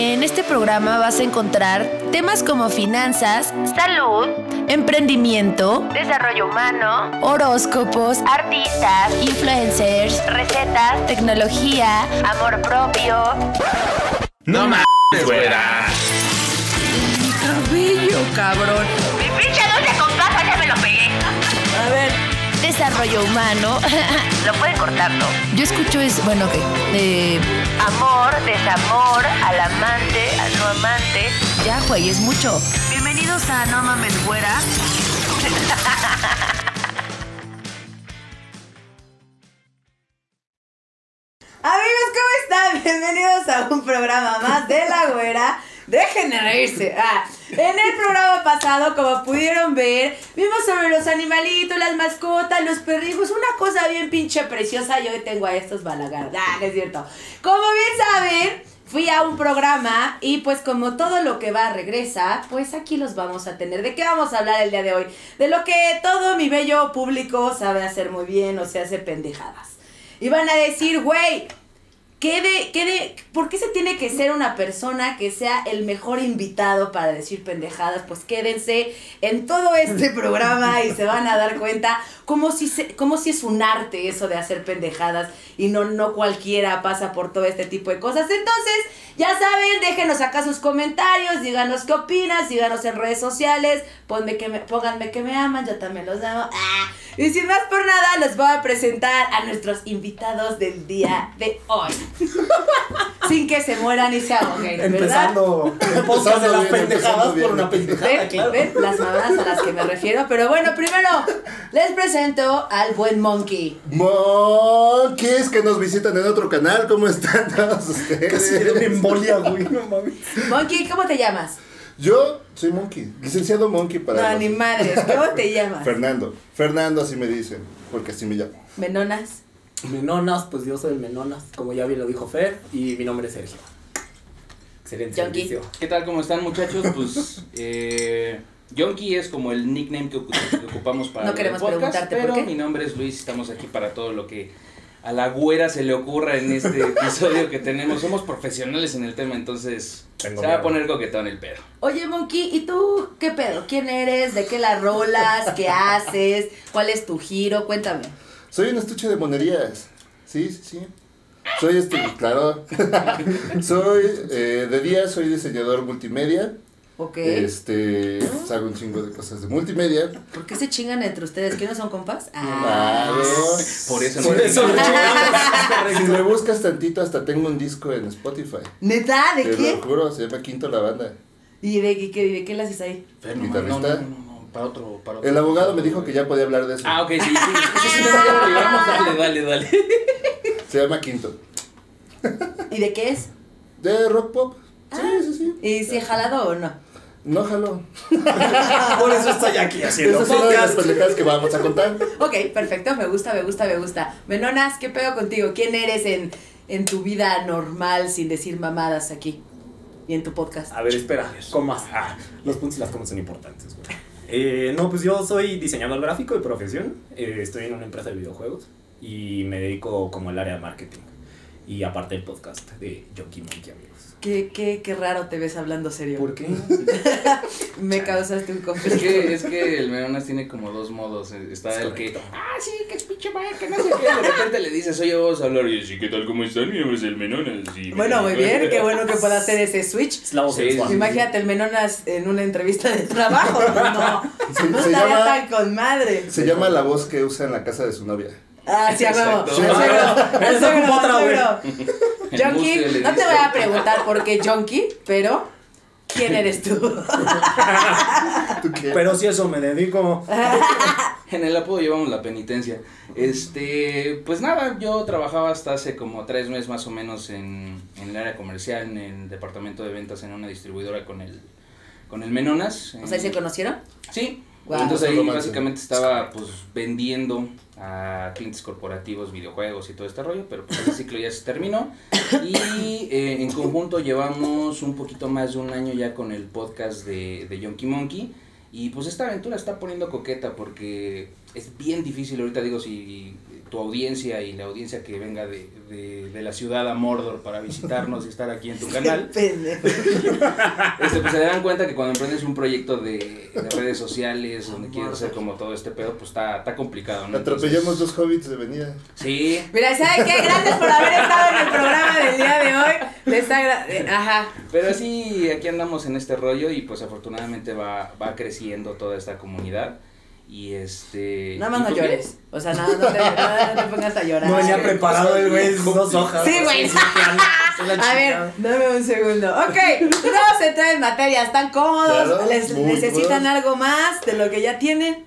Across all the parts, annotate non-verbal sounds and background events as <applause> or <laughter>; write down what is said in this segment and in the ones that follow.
En este programa vas a encontrar temas como finanzas, salud, emprendimiento, desarrollo humano, horóscopos, artistas, influencers, recetas, tecnología, amor propio. No mames, güera. Mi cabello, cabrón. Desarrollo humano. <laughs> Lo pueden cortar, ¿no? Yo escucho es, bueno, ok. eh, Amor, desamor, al amante, al no amante. ya, güey, es mucho. Bienvenidos a No Mames Güera. Amigos, ¿cómo están? Bienvenidos a un programa más de La Güera. Dejen de reírse. Ah, en el programa pasado, como pudieron ver, vimos sobre los animalitos, las mascotas, los perrijos, una cosa bien pinche preciosa. Y hoy tengo a estos balagardos. Ah, es cierto. Como bien saben, fui a un programa y pues como todo lo que va regresa, pues aquí los vamos a tener. ¿De qué vamos a hablar el día de hoy? De lo que todo mi bello público sabe hacer muy bien o se hace pendejadas. Y van a decir, güey, ¿qué de, qué ¿por qué se tiene que ser una persona que sea el mejor invitado para decir pendejadas? Pues quédense en todo este programa y se van a dar cuenta cómo si, se, cómo si es un arte eso de hacer pendejadas y no, no cualquiera pasa por todo este tipo de cosas. Entonces, ya saben, déjenos acá sus comentarios, díganos qué opinas, díganos en redes sociales, ponme que me, pónganme que me aman, yo también los amo. Ah, y sin más por nada, les voy a presentar a nuestros invitados del día de hoy. <laughs> sin que se mueran y se ahoguen, ¿verdad? Empezando podcast de las pendejadas por una pendejada, ¿Ven? claro. ¿Ven? Las mamadas a las que me refiero. Pero bueno, primero les presento al buen Monkey. Monkeys que nos visitan en otro canal, ¿cómo están <laughs> todos ustedes? Casi una embolia, güey, no mames. Monkey, ¿cómo te llamas? Yo soy Monkey, licenciado Monkey para. No, los- ni madres. ¿Cómo te llamas? Fernando. Fernando así me dicen, porque así me llamo. Menonas. Menonas, pues yo soy el Menonas, como ya bien lo dijo Fer, y mi nombre es Sergio. Excelente servicio. ¿Qué tal? ¿Cómo están muchachos? Pues <laughs> eh, Yonki es como el nickname que, ocu- que ocupamos para No el queremos podcast, preguntarte por pero qué. mi nombre es Luis, estamos aquí para todo lo que a la güera se le ocurra en este <laughs> episodio que tenemos. Somos profesionales en el tema, entonces Tengo se va a poner coquetón el pedo. Oye, Monkey, ¿y tú qué pedo? ¿Quién eres? ¿De qué la rolas? ¿Qué haces? ¿Cuál es tu giro? Cuéntame. Soy un estuche de monerías. Sí, sí, sí. Soy este, claro. <laughs> soy, eh, de día soy diseñador multimedia. Ok. Este, pues, hago un chingo de cosas de multimedia. ¿Por qué se chingan entre ustedes? ¿Que no son compas? Claro. Ah. Por eso Por no eso lo Si me buscas tantito, hasta tengo un disco en Spotify. ¿Neta? ¿De Te qué? lo juro, se llama Quinto la banda. ¿Y de qué, de qué la haces ahí? Fer, no, Guitarrista. no, no, no, para otro, para otro. El abogado me dijo que ya podía hablar de eso. Ah, ok, sí, sí. sí, sí, llevamos, <laughs> dale, dale, dale. Se llama Quinto. ¿Y de qué es? De rock pop. Sí, Ah. sí, sí. ¿Y si he jalado o no? No jaló. <laughs> Por eso estoy aquí haciendo Esas son las pendejadas que vamos a contar. Ok, perfecto, me gusta, me gusta, me gusta. Menonas, ¿qué pedo contigo? ¿Quién eres en, en tu vida normal sin decir mamadas aquí? Y en tu podcast. A ver, espera, comas. Ah, los puntos y las comas son importantes, güey. Eh, no, pues yo soy diseñador gráfico de profesión. Eh, estoy en una empresa de videojuegos y me dedico como al área de marketing. Y aparte el podcast de Junkie Monkey, amigos. ¿Qué, qué, qué raro te ves hablando serio. ¿Por qué? <laughs> Me causaste un Es conflicto. que, es que el Meronas tiene como dos modos. eh, Está Es el que, correcto. ah, sí, que es pinche madre, que no sé qué. De repente le dices, oye, vamos a hablar. Y así, ¿qué tal? ¿Cómo están? Mi nombre es el Menonas. y- Bueno, muy bien, qué bueno que pueda hacer ese switch. Es la voz Sí, sí, Imagínate el Menonas en una entrevista de trabajo. No, <laughs> Se, no se estaría llama, tan con madre. se llama la voz que usa en la casa de su novia. Ah, sí, a huevo. Exacto. <laughs> No te voy a preguntar por qué Junkie, pero ¿quién <laughs> eres tú? <laughs> ¿Tú qué? Pero si eso me dedico. <laughs> En el apodo llevamos la penitencia. Este, pues nada, yo trabajaba hasta hace como tres meses más o menos en, en el área comercial, en el departamento de ventas en una distribuidora con el, con el Menonas. O sea, ¿y ¿se conocieron? Sí. Entonces ahí básicamente estaba pues vendiendo a clientes corporativos videojuegos y todo este rollo, pero pues el ciclo ya se terminó. Y eh, en conjunto llevamos un poquito más de un año ya con el podcast de, de Yonky Monkey. Y pues esta aventura está poniendo coqueta porque es bien difícil ahorita digo si tu audiencia y la audiencia que venga de, de, de la ciudad a Mordor para visitarnos y estar aquí en tu <laughs> canal, Pendejo. este, pues se dan cuenta que cuando emprendes un proyecto de, de redes sociales, donde quieres hacer como todo este pedo, pues está, está complicado, ¿no? Atropellamos dos hobbits de venida. Sí, Mira, ¿saben qué? Gracias por haber estado en el programa del día de hoy. Les Ajá. Pero sí, aquí andamos en este rollo y pues afortunadamente va, va creciendo toda esta comunidad. Y este. Nada más no llores. O sea, nada, no te, nada, no te pongas a <laughs> llorar. No venía preparado el güey, dos hojas. Sí, güey. <laughs> A ver, dame un segundo. Ok, pues vamos a entrar en materia. ¿Están cómodos? Claro, ¿Les necesitan cómodos. algo más de lo que ya tienen?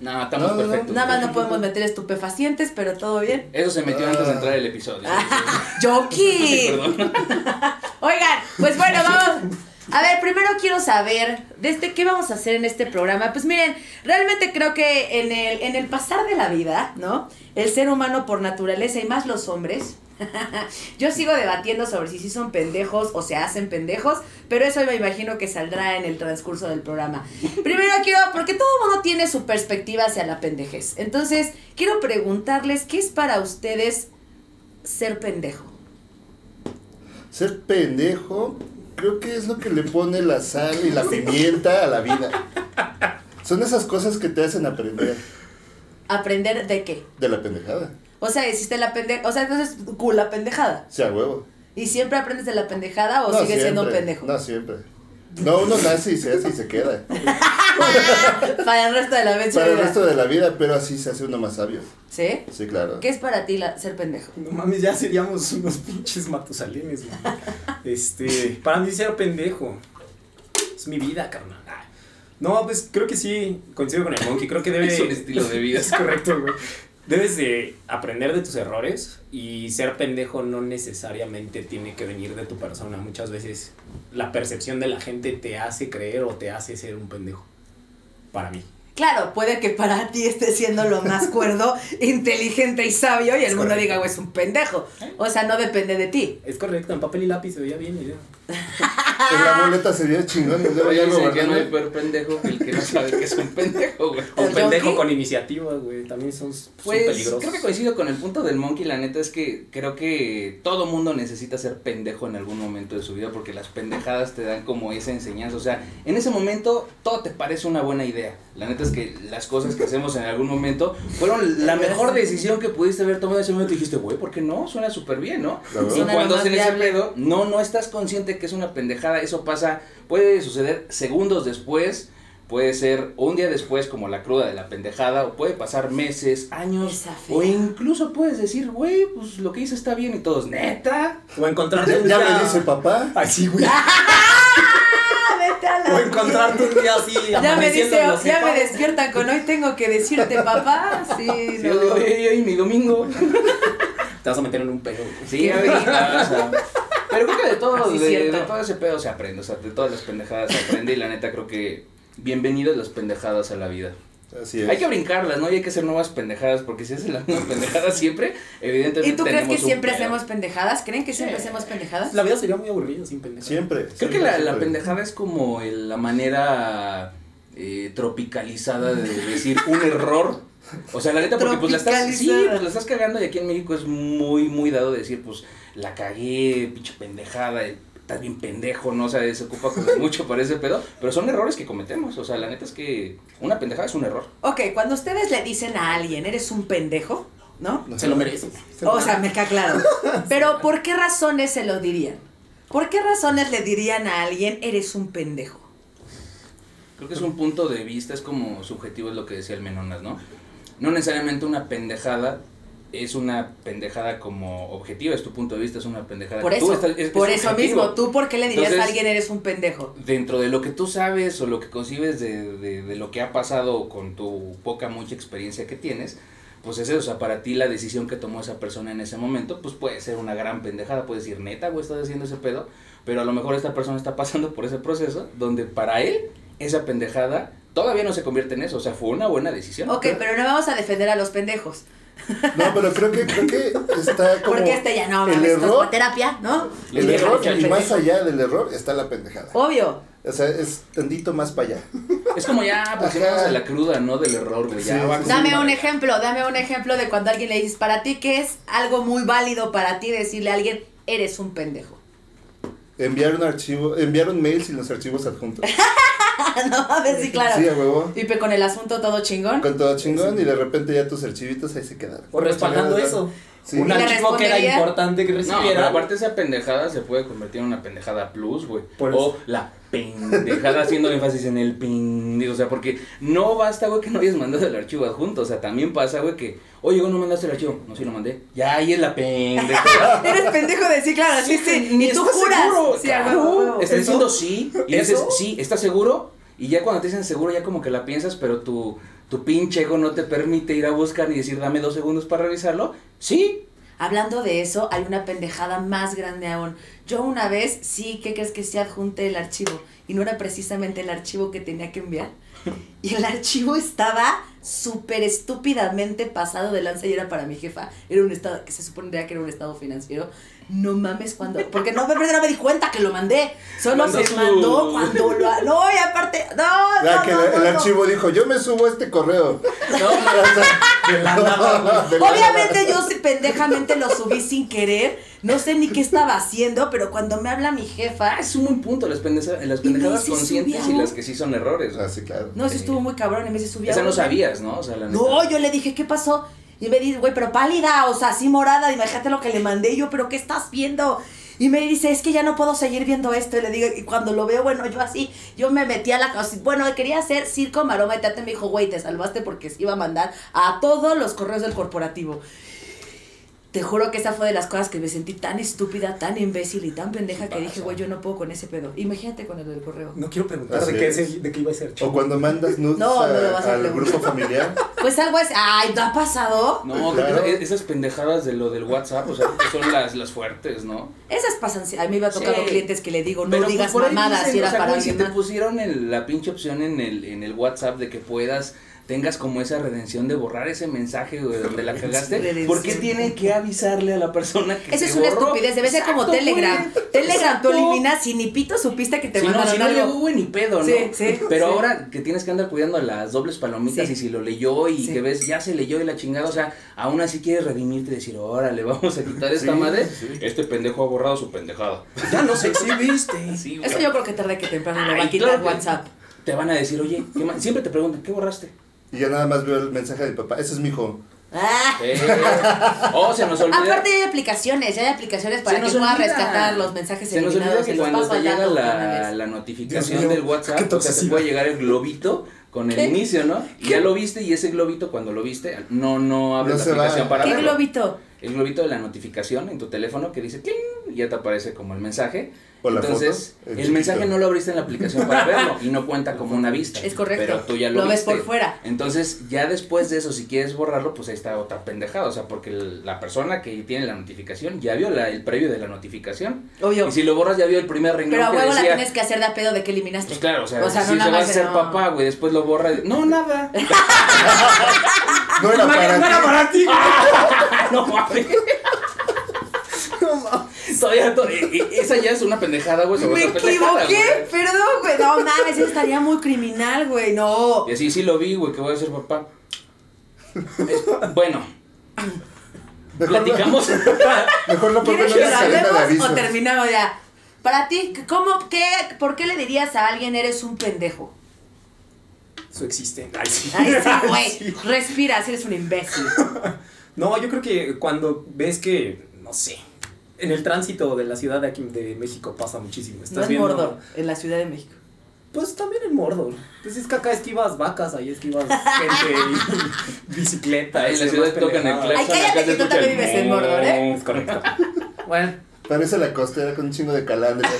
No, estamos No, no, no. perfectos. Nada más no podemos meter estupefacientes, pero todo bien. Eso se metió antes de entrar el episodio. <laughs> ¡Yoki! Perdón. Oigan, pues bueno, vamos. A ver, primero quiero saber, desde qué vamos a hacer en este programa. Pues miren, realmente creo que en el, en el pasar de la vida, ¿no? El ser humano por naturaleza y más los hombres. <laughs> Yo sigo debatiendo sobre si sí son pendejos o se hacen pendejos, pero eso me imagino que saldrá en el transcurso del programa. Primero quiero, porque todo mundo tiene su perspectiva hacia la pendejez. Entonces, quiero preguntarles, ¿qué es para ustedes ser pendejo? Ser pendejo, creo que es lo que le pone la sal y la pimienta a la vida. Son esas cosas que te hacen aprender ¿Aprender de qué? de la pendejada. O sea, existe la pendejada. O sea, entonces, cool, la pendejada. Sea huevo. ¿Y siempre aprendes de la pendejada o No sigues siendo siempre, pendejo? No siempre. No, uno nace y se hace y se queda. <laughs> Para el resto de la vez. Para el resto de la vida, pero así se hace uno más sabio. ¿Sí? Sí, claro. ¿Qué es para ti la- ser pendejo? No mames, ya seríamos unos pinches matusalines, güey. Este, para mí ser pendejo. Es mi vida, carnal. No, pues creo que sí, coincido con el monkey, creo que <laughs> debe... Es un estilo de vida. <laughs> Es correcto, güey. Debes de aprender de tus errores y ser pendejo no necesariamente tiene que venir de tu persona. Muchas veces la percepción de la gente te hace creer o te hace ser un pendejo. Para mí. Claro, puede que para ti esté siendo lo más <laughs> cuerdo, inteligente y sabio y el Es mundo correcto. diga, güey, es un pendejo. O sea, no depende de ti. Es correcto, en papel y lápiz se veía bien y ya. En la boleta sería chingón. y luego Oye, que no peor pendejo que el que no sabe que es un pendejo, güey. O ¿El pendejo con iniciativa, güey. También son, son Pues peligrosos. creo que coincido con el punto del monkey, la neta es que creo que todo mundo necesita ser pendejo en algún momento de su vida porque las pendejadas te dan como esa enseñanza, o sea, en ese momento todo te parece una buena idea. La neta es que las cosas que hacemos en algún momento fueron la mejor decisión que pudiste haber tomado en ese momento y dijiste, güey, ¿por qué no? Suena súper bien, ¿no? Y cuando más hacen ese pedo, no, no estás consciente que es una pendejada, eso pasa, puede suceder segundos después, puede ser un día después como la cruda de la pendejada, o puede pasar meses, años, o incluso puedes decir, güey, pues lo que hice está bien y todos, neta. O encontrarte Ya, un ya día... me dice papá. Ay, sí, güey. ¡Ah, <laughs> vete a O encontrarte un día así, Ya me dice, ya me despiertan con hoy tengo que decirte papá. Sí, <laughs> Sí, no. yo digo, "Ey, ey, mi domingo. <laughs> Te vas a meter en un güey. Sí, o sea, Pero creo que de todo, de, todo ese pedo se aprende, o sea, de todas las pendejadas se aprende y la neta creo que bienvenidas las pendejadas a la vida. Así es. Hay que brincarlas, ¿no? Y hay que hacer nuevas pendejadas, porque si haces la misma pendejada siempre, evidentemente ¿Y tú crees que siempre pedo. hacemos pendejadas? ¿Creen que siempre Sí. hacemos pendejadas? La vida sería muy aburrida sin pendejo. Siempre. Creo que siempre, la, la siempre. pendejada es como el- la manera eh, tropicalizada de decir un error. O sea, la neta, porque pues la estás, sí, pues la estás cagando y aquí en México es muy, muy dado de decir, pues, la cagué, pinche pendejada, eh, estás bien pendejo, ¿no? O sea, se ocupa como <laughs> mucho para ese pedo, pero son errores que cometemos, o sea, la neta es que una pendejada es un error. Ok, cuando ustedes le dicen a alguien, eres un pendejo, ¿no? Se lo mereces. O sea, me queda claro. <laughs> Pero ¿por qué razones se lo dirían? ¿Por qué razones le dirían a alguien, eres un pendejo? Creo que es un punto de vista, es como subjetivo, es lo que decía el Menonas, ¿no? No necesariamente una pendejada es una pendejada como objetiva, es tu punto de vista, es una pendejada. Por tú eso, estás- es- es por eso mismo, ¿tú por qué le dirías a alguien, eres un pendejo? Dentro de lo que tú sabes o lo que concibes de, de, de lo que ha pasado con tu poca, mucha experiencia que tienes, pues es eso, o sea, para ti la decisión que tomó esa persona en ese momento, pues puede ser una gran pendejada, puedes decir, neta, güey, estás haciendo ese pedo, pero a lo mejor esta persona está pasando por ese proceso donde para él esa pendejada todavía no se convierte en eso, o sea, fue una buena decisión. Ok, pero no vamos a defender a los pendejos. No, pero creo que, creo que está <laughs> como. Porque este ya no, el mames, esto es error, terapia, ¿no? el error y más allá del error está la pendejada. Obvio. O sea, es tantito más para allá. <laughs> Es como ya aproximarnos a la cruda, ¿no? Del error, güey. Ya Sí, Dame un ejemplo, dame un ejemplo de cuando alguien le dices, para ti, ¿qué es algo muy válido para ti decirle a alguien, eres un pendejo? Enviar un archivo, enviar un mail sin los archivos adjuntos. <laughs> <laughs> no mames, sí, claro. Sí, a huevo. Y pe- con el asunto todo chingón. Con todo chingón y de repente ya tus archivitos ahí se quedaron. O respaldando eso. Sí. Un ¿Y le archivo que era importante que No, pero recibiera. aparte esa pendejada se puede convertir en una pendejada plus, güey. O eso. la pendejada haciendo énfasis en el pendejo. O sea, porque no basta, güey, que no hayas mandado el archivo adjunto. O sea, también pasa, güey, que, oye, güey, no mandaste el archivo. No, sí lo mandé. Ya, ahí es la pendeja. <laughs> Eres pendejo de sí, claro, sí, sí. Ni tú juras. seguro, Sí, claro. Estás ¿Eso? diciendo sí. Y ¿Eso? dices, sí, ¿estás seguro? Y ya cuando te dicen seguro, ya como que la piensas, pero tu, tu pinche ego no te permite ir a buscar y decir, dame dos segundos para revisarlo. Sí. Hablando de eso, hay una pendejada más grande aún. Yo una vez, sí, ¿qué crees que sí adjunté el archivo? Y no era precisamente el archivo que tenía que enviar. <laughs> Y el archivo estaba súper estúpidamente pasado de lanza y era para mi jefa. Era un estado, que se supondría que era un estado financiero. No mames cuando, porque no me, no me di cuenta que lo mandé. Solo Mandó se su- mandó cuando lo, no, y aparte, no, Ya no, que no, el, no, el no. archivo dijo, yo me subo a este correo. Obviamente yo pendejamente lo subí sin querer. No sé ni qué estaba haciendo, pero cuando me habla mi jefa. Ah, es un buen punto, las, pendeja- las pendejadas conscientes subió. y las que sí son errores. Ah, sí, claro. No, eso estuvo muy cabrón. Y me dice, subí a Esa no sabías, ¿no? O sea, la neta. No, yo le dije, ¿qué pasó? Y me dice, güey, pero pálida, o sea, así morada. Imagínate lo que le mandé. Yo, ¿pero qué estás viendo? Y me dice, es que ya no puedo seguir viendo esto. Y le digo, y cuando lo veo, bueno, yo así, yo me metí a la casa. Bueno, quería hacer circo, maroma y teatro. Me dijo, güey, te salvaste porque se iba a mandar a todos los correos del corporativo. Te juro que esa fue de las cosas que me sentí tan estúpida, tan imbécil y tan pendeja que dije, güey, yo no puedo con ese pedo. Imagínate con el del correo. No quiero preguntar de qué, es. de qué iba a ser. O cuando mandas nudes No, no lo vas a al preguntar. grupo familiar. <laughs> Pues algo es, ay, ¿no ha pasado? No, Claro. esas pendejadas de lo del WhatsApp, o sea, que son las, las fuertes, ¿no? Esas pasan, a mí me ha tocado Sí. clientes que le digo, no Pero, digas pues, ahí mamadas dicen, si era o sea, para si te pusieron el- la pinche opción en el, en el WhatsApp de que puedas, tengas como esa redención de borrar ese mensaje güey, donde la cagaste, Redención. ¿por qué tiene que avisarle a la persona que Esa es una borró? estupidez, debe ser como Telegram. güey. Telegram tú eliminas y ni pito supiste que te Si no, mandaron si no algo. llegó, güey, ni pedo, ¿no? Sí, sí, Pero sí. ahora que tienes que andar cuidando las dobles palomitas Sí. y si lo leyó y Sí. que ves, ya se leyó y la chingada, o sea, aún así quieres redimirte y decir, órale, vamos a quitar esta Sí, madre. sí. Este pendejo ha borrado su pendejada. Ya nos exhibiste. Sí. Eso yo creo que tarde que temprano lo va a quitar WhatsApp. Te van a decir, oye, ¿qué más? siempre te preguntan, ¿qué borraste? Y ya nada más veo el mensaje de mi papá. Ese es mi hijo. Ah. Eh, oh, se nos olvida. Aparte hay aplicaciones, ya hay aplicaciones para que nos puedas rescatar los mensajes Se nos olvida que cuando te llega la, la notificación del WhatsApp, o sea, te puede llegar el globito con el ¿Qué? inicio, ¿no? Y ya lo viste y ese globito cuando lo viste, no, no abres No la se va. aplicación para ¿Qué verlo. globito? El globito de la notificación en tu teléfono que dice ¡cling! y ya te aparece como el mensaje. O la Entonces, foto, el, mensaje no lo abriste en la aplicación para verlo y no cuenta <laughs> como una vista. Es correcto. Pero tú ya lo, Lo ves por fuera. Entonces, ya después de eso, si quieres borrarlo, pues ahí está otra pendejada. O sea, porque el- la persona que tiene la notificación ya vio la- el previo de la notificación. Obvio. Y si lo borras, ya vio el primer renglón Pero a huevo la tienes que hacer de a pedo de que eliminaste. Pues claro, o sea, O sea, si no se nada va a hacer no. papá, güey, después lo borra. No, nada. <laughs> No era para No era ti. para ti. <laughs> no mames. Todavía, to- e- esa ya es una pendejada, güey. Me equivoqué, perdón, güey. No mames, estaría muy criminal, güey. No. Y así sí lo vi, güey, que voy a ser papá. Es- bueno, Mejor no- platicamos. <laughs> Mejor no ¿Quieres que hablemos o terminamos ya? Para ti, ¿cómo, qué, ¿por qué le dirías a alguien eres un pendejo? Su existe. Ay, sí. Ay, sí, <laughs> güey. Sí. Respira, eres un imbécil. No, yo creo que cuando ves que, no sé, en el tránsito de la ciudad de aquí de México pasa muchísimo. Estás No es viendo, Mordor, en la Ciudad de México. Pues también en Mordor. Pues es que acá esquivas vacas, ahí esquivas <laughs> gente y bicicleta. Ahí en la ciudad tocan el Ay, cállate que tú también vives en Mordor, ¿eh? Es <laughs> correcto. <laughs> Bueno, Parece la costera con un chingo de calandres.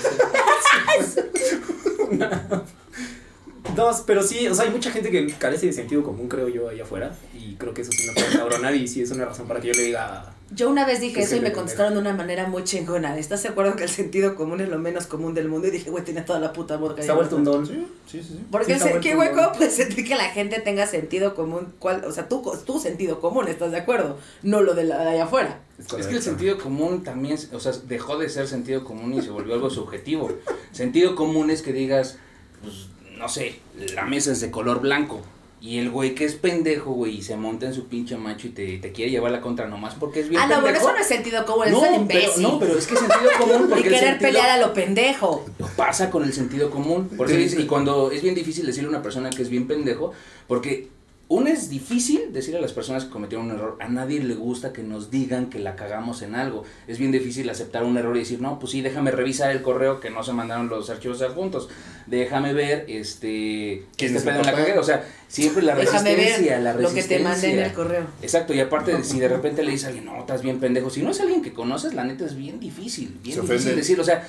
dos, pero sí, o sea, hay mucha gente que carece de sentido común, creo yo, allá afuera. Y creo que eso sí me puede cabronar y sí es una razón para que yo le diga, Yo una vez dije ¿Qué eso y me contestaron de una manera muy chingona. ¿Estás de acuerdo que el sentido común es lo menos común del mundo? Y dije, güey, tiene toda la puta boca. Se ha vuelto un don. Sí, sí, sí. Porque Sí, qué. ¿cómo puede sentir que la gente tenga sentido común? ¿Cuál, o sea, tu, tu sentido común, ¿estás de acuerdo? No lo de, la, de allá afuera. Es que el sentido común también, o sea, dejó de ser sentido común y se volvió algo subjetivo. Sentido común es que digas, pues, no sé, la mesa es de color blanco. Y el güey que es pendejo, güey, y se monta en su pinche macho y te, te quiere llevar la contra nomás porque es bien Ah, no, bueno, pendejo. eso no es sentido común, no, eso es pero, imbécil. no, pero es que es sentido <laughs> común y porque el querer sentido pelear a lo pendejo. pasa con el sentido común. Por eso dice- y cuando es bien difícil decirle a una persona que es bien pendejo, porque uno es difícil decirle a las personas que cometieron un error. A nadie le gusta que nos digan que la cagamos en algo. Es bien difícil aceptar un error y decir, no, pues sí, déjame revisar el correo que no se mandaron los archivos adjuntos. Déjame ver, este, ¿Quién este pedo en la cagué. O sea, siempre la Déjame resistencia, ver la lo resistencia. que te mandé en el correo. Exacto, y aparte, si de repente le dices a alguien, no, estás bien pendejo. Si no es alguien que conoces, la neta es bien difícil. Bien Se difícil decirlo. O sea,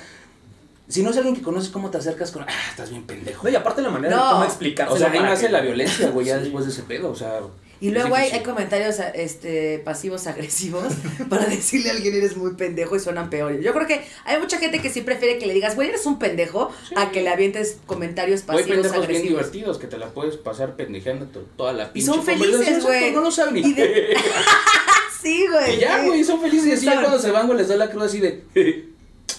si no es alguien que conoces, ¿cómo te acercas con, ah, estás bien pendejo? No, y aparte la manera No. de cómo explicar. O sea, ahí nace la violencia, güey, ya después de ese pedo, o sea. Y luego hay, comentarios este, pasivos agresivos <laughs> para decirle a alguien eres muy pendejo y suenan peor. Yo creo que hay mucha gente que sí prefiere que le digas, güey, eres un pendejo, a que le avientes comentarios O hay pasivos pendejos bien agresivos. divertidos que te la puedes pasar pendejeando to- toda la Y pinche son felices, güey. No lo saben. Y de- <laughs> Sí, güey. Y ya, güey, son felices. Y así ya cuando se van, güey, les da la cruz así de.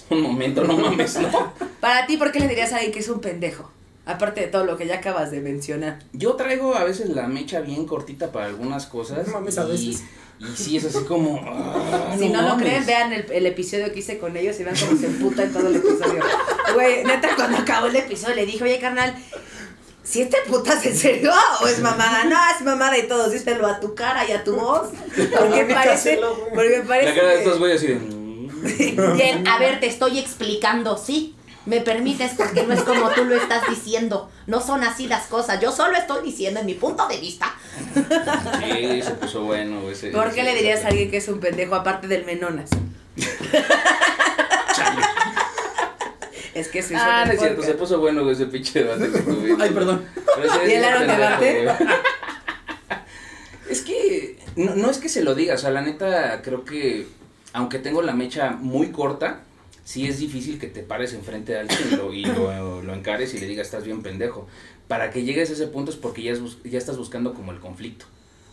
<laughs> Un momento, no mames, ¿no? <laughs> Para ti, ¿por qué le dirías a alguien que es un pendejo? Aparte de todo lo que ya acabas de mencionar. Yo traigo a veces la mecha bien cortita para algunas cosas. No mames, a y- veces. Y sí, es así como. <laughs> ah, si no, lo creen, vean el, el episodio que hice con ellos y vean cómo se emputa en todo el episodio. Güey, neta, cuando acabó el episodio le dije, oye, carnal, ¿si te putas en serio o es mamada? No, es mamada y todo, díselo a tu cara y a tu voz. Porque parece, porque parece La cara de estos güeyes así de. <laughs> Bien, a ver, te estoy explicando, ¿sí? ¿Me permites? Porque no es como tú lo estás diciendo. No son así las cosas. Yo solo estoy diciendo en mi punto de vista. Sí, se puso bueno, güey. ese- ¿Por qué ese- le dirías a alguien que es un pendejo aparte del menonas? es que soy Ah, no es cierto, se puso bueno, güey, ese pinche debate que tuvimos. Ay, perdón. ¿Y el pendejo, debate? <laughs> Es que no, no es que se lo diga, o sea, la neta creo que aunque tengo la mecha muy corta, sí es difícil que te pares enfrente de alguien y lo, y lo, lo encares y le digas estás bien pendejo. Para que llegues a ese punto es porque ya, es bus- ya estás buscando como el conflicto.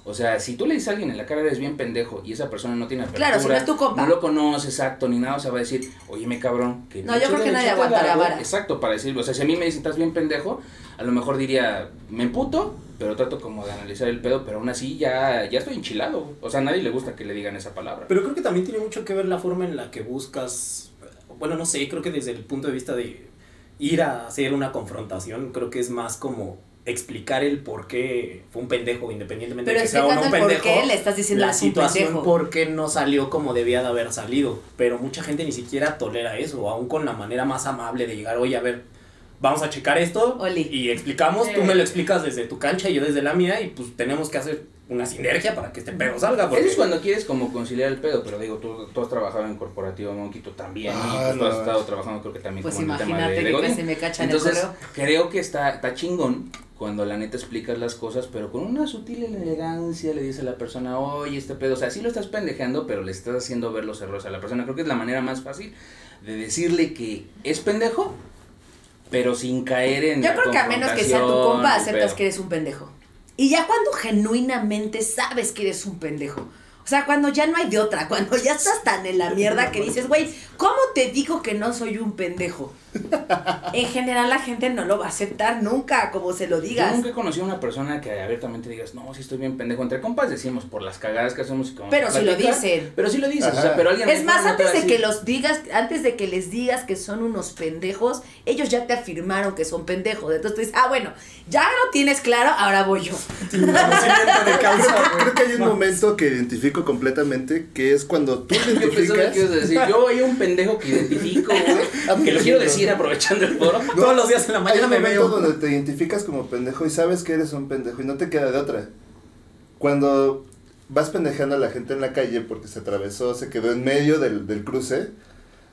O sea, si tú le dices a alguien en la cara eres bien pendejo y esa persona no tiene apertura, Claro, si no es tu compa. no lo conoce exacto ni nada, o sea, va a decir, oye, me cabrón. Que No, yo creo que nadie aguanta la algo". vara. Exacto, para decirlo. O sea, si a mí me dicen estás bien pendejo, a lo mejor diría, me emputo, pero trato como de analizar el pedo, pero aún así ya, ya estoy enchilado. O sea, a nadie le gusta que le digan esa palabra. Pero creo que también tiene mucho que ver la forma en la que buscas, bueno, no sé, creo que desde el punto de vista de ir a hacer una confrontación, creo que es más como explicar el por qué fue un pendejo, independientemente Pero de que sea o no un pendejo. por qué le estás diciendo la situación pendejo. por qué no salió como debía de haber salido. Pero mucha gente ni siquiera tolera eso, aún con la manera más amable de llegar, oye, a ver, vamos a checar esto Oli. y explicamos, tú me lo explicas desde tu cancha y yo desde la mía y pues tenemos que hacer una sinergia para que este pedo salga. Porque... Eso es cuando quieres como conciliar el pedo, pero digo, tú, tú has trabajado en corporativo, Monkey, tú también, Ah, y pues tú no. has estado trabajando creo que también Pues como en el tema de, que casi me cachan Entonces, el creo que está, está chingón cuando la neta explicas las cosas, pero con una sutil elegancia le dices a la persona, oye, este pedo, o sea, sí lo estás pendejeando, pero le estás haciendo ver los errores a la persona. Creo que es la manera más fácil de decirle que es pendejo, pero sin caer en Yo creo que a menos que sea tu compa, aceptas que eres un pendejo. Y ya cuando genuinamente sabes que eres un pendejo. O sea, cuando ya no hay de otra, cuando ya estás tan en la mierda que dices, güey, ¿cómo te digo que no soy un pendejo? <laughs> En general la gente no lo va a aceptar nunca, como se lo Yo digas. nunca he conocido a una persona que abiertamente digas, no, sí estoy bien pendejo. Entre compas decimos por las cagadas que hacemos y como Pero si lo dicen. Pero sí lo dices, o Ajá. sea, pero alguien Es más, antes de que los digas, antes de que les digas que son unos pendejos, ellos ya te afirmaron que son pendejos. Entonces tú dices, ah, bueno, ya lo tienes claro, ahora voy yo. Conocimiento de <laughs> causa, Creo, que hay un momento que identifico completamente, que es cuando tú <laughs> Yo identificas... que ibas a decir, yo hay un pendejo que identifico, güey, que lo quiero decir aprovechando el foro. Todos los días en la Hay mañana un me momento veo. donde te identificas como pendejo y sabes que eres un pendejo y no te queda de otra. Cuando vas pendejeando a la gente en la calle porque se atravesó, se quedó en medio del, del cruce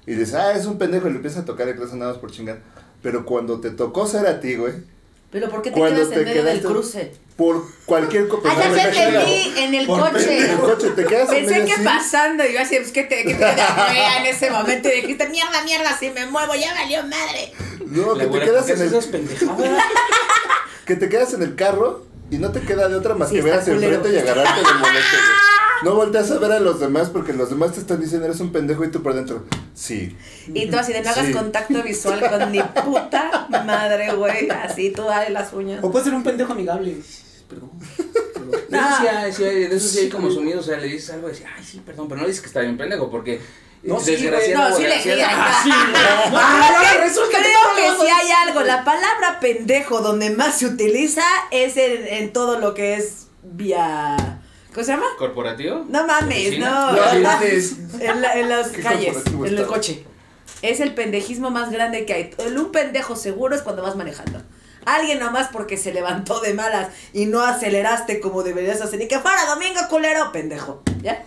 y dices, ah, es un pendejo y le empiezas a tocar el clase nada más por chingar. Pero cuando te tocó ser a ti, güey, Pero ¿por qué te Cuando quedas te en medio del cruce? Por cualquier co- Ah, ya me te entendí, en el Por coche. En el coche, te quedas en Pensé medio que así. pasando, y yo así, pues que te, que te en ese momento y dijiste, mierda, mierda, si me muevo, ya valió madre. No, que te quedas ¿por qué en el <laughs> que te quedas en el carro y no te queda de otra más Sí, que está veas culero. enfrente y agarrarte boleto, güey. <laughs> No volteas a ver a los demás porque los demás te están diciendo eres un pendejo y tú por dentro. Sí. Y tú así de no hagas Sí. contacto visual con mi puta madre, güey. Así tú dale las uñas. O puede ser un pendejo amigable. Perdón. De eso sí hay, sí hay- de eso sí hay como sumido, o sea, le dices algo y dices, ay, sí, perdón, pero no dices que está bien pendejo, porque No, sí, desgraciado No, sí le Ah, sí, Ah, creo resulta que si hay algo, la palabra pendejo donde más se utiliza es en, en todo lo que es vía. ¿Cómo se llama? ¿Corporativo? No mames, no. No, en, la- en las <laughs> calles, en el estaba. coche. Es el pendejismo más grande que hay. El un pendejo seguro es cuando vas manejando. Alguien nomás porque se levantó de malas y no aceleraste como deberías hacer. Ni que fuera domingo, culero, pendejo. ¿Ya?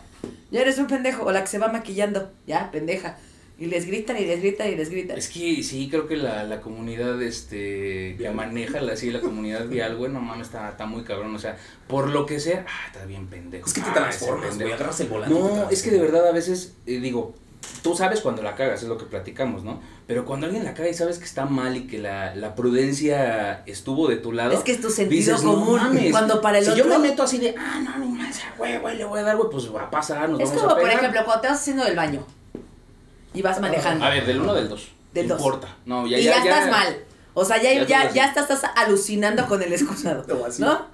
Ya eres un pendejo. O la que se va maquillando. Ya, pendeja. Y les gritan y les gritan y les gritan. Es que sí, creo que la, la comunidad este que maneja la, sí, la comunidad vial, güey, no mames, está, está muy cabrón. O sea, por lo que sea, ah, está bien pendejo. Es que te Ah, transformas, güey. Agarras el volante. No, es que de verdad a veces, eh, digo, tú sabes cuando la cagas, es lo que platicamos, ¿no? Pero cuando alguien la caga y sabes que está mal y que la, la prudencia estuvo de tu lado. Es que es tu sentido dices, no común. mames, Cuando para el si otro. yo me meto así de, ah, no, no mames, güey, güey, le voy a dar, güey, pues va a pasar, nos es vamos como, a por pegar. ejemplo, cuando te vas haciendo del baño y vas manejando. A ver, del uno o del dos. Del no dos. importa. No, ya, y ya, estás mal. O sea, ya, Ya ya, ya, estás, estás alucinando con el excusado. <laughs> ¿No?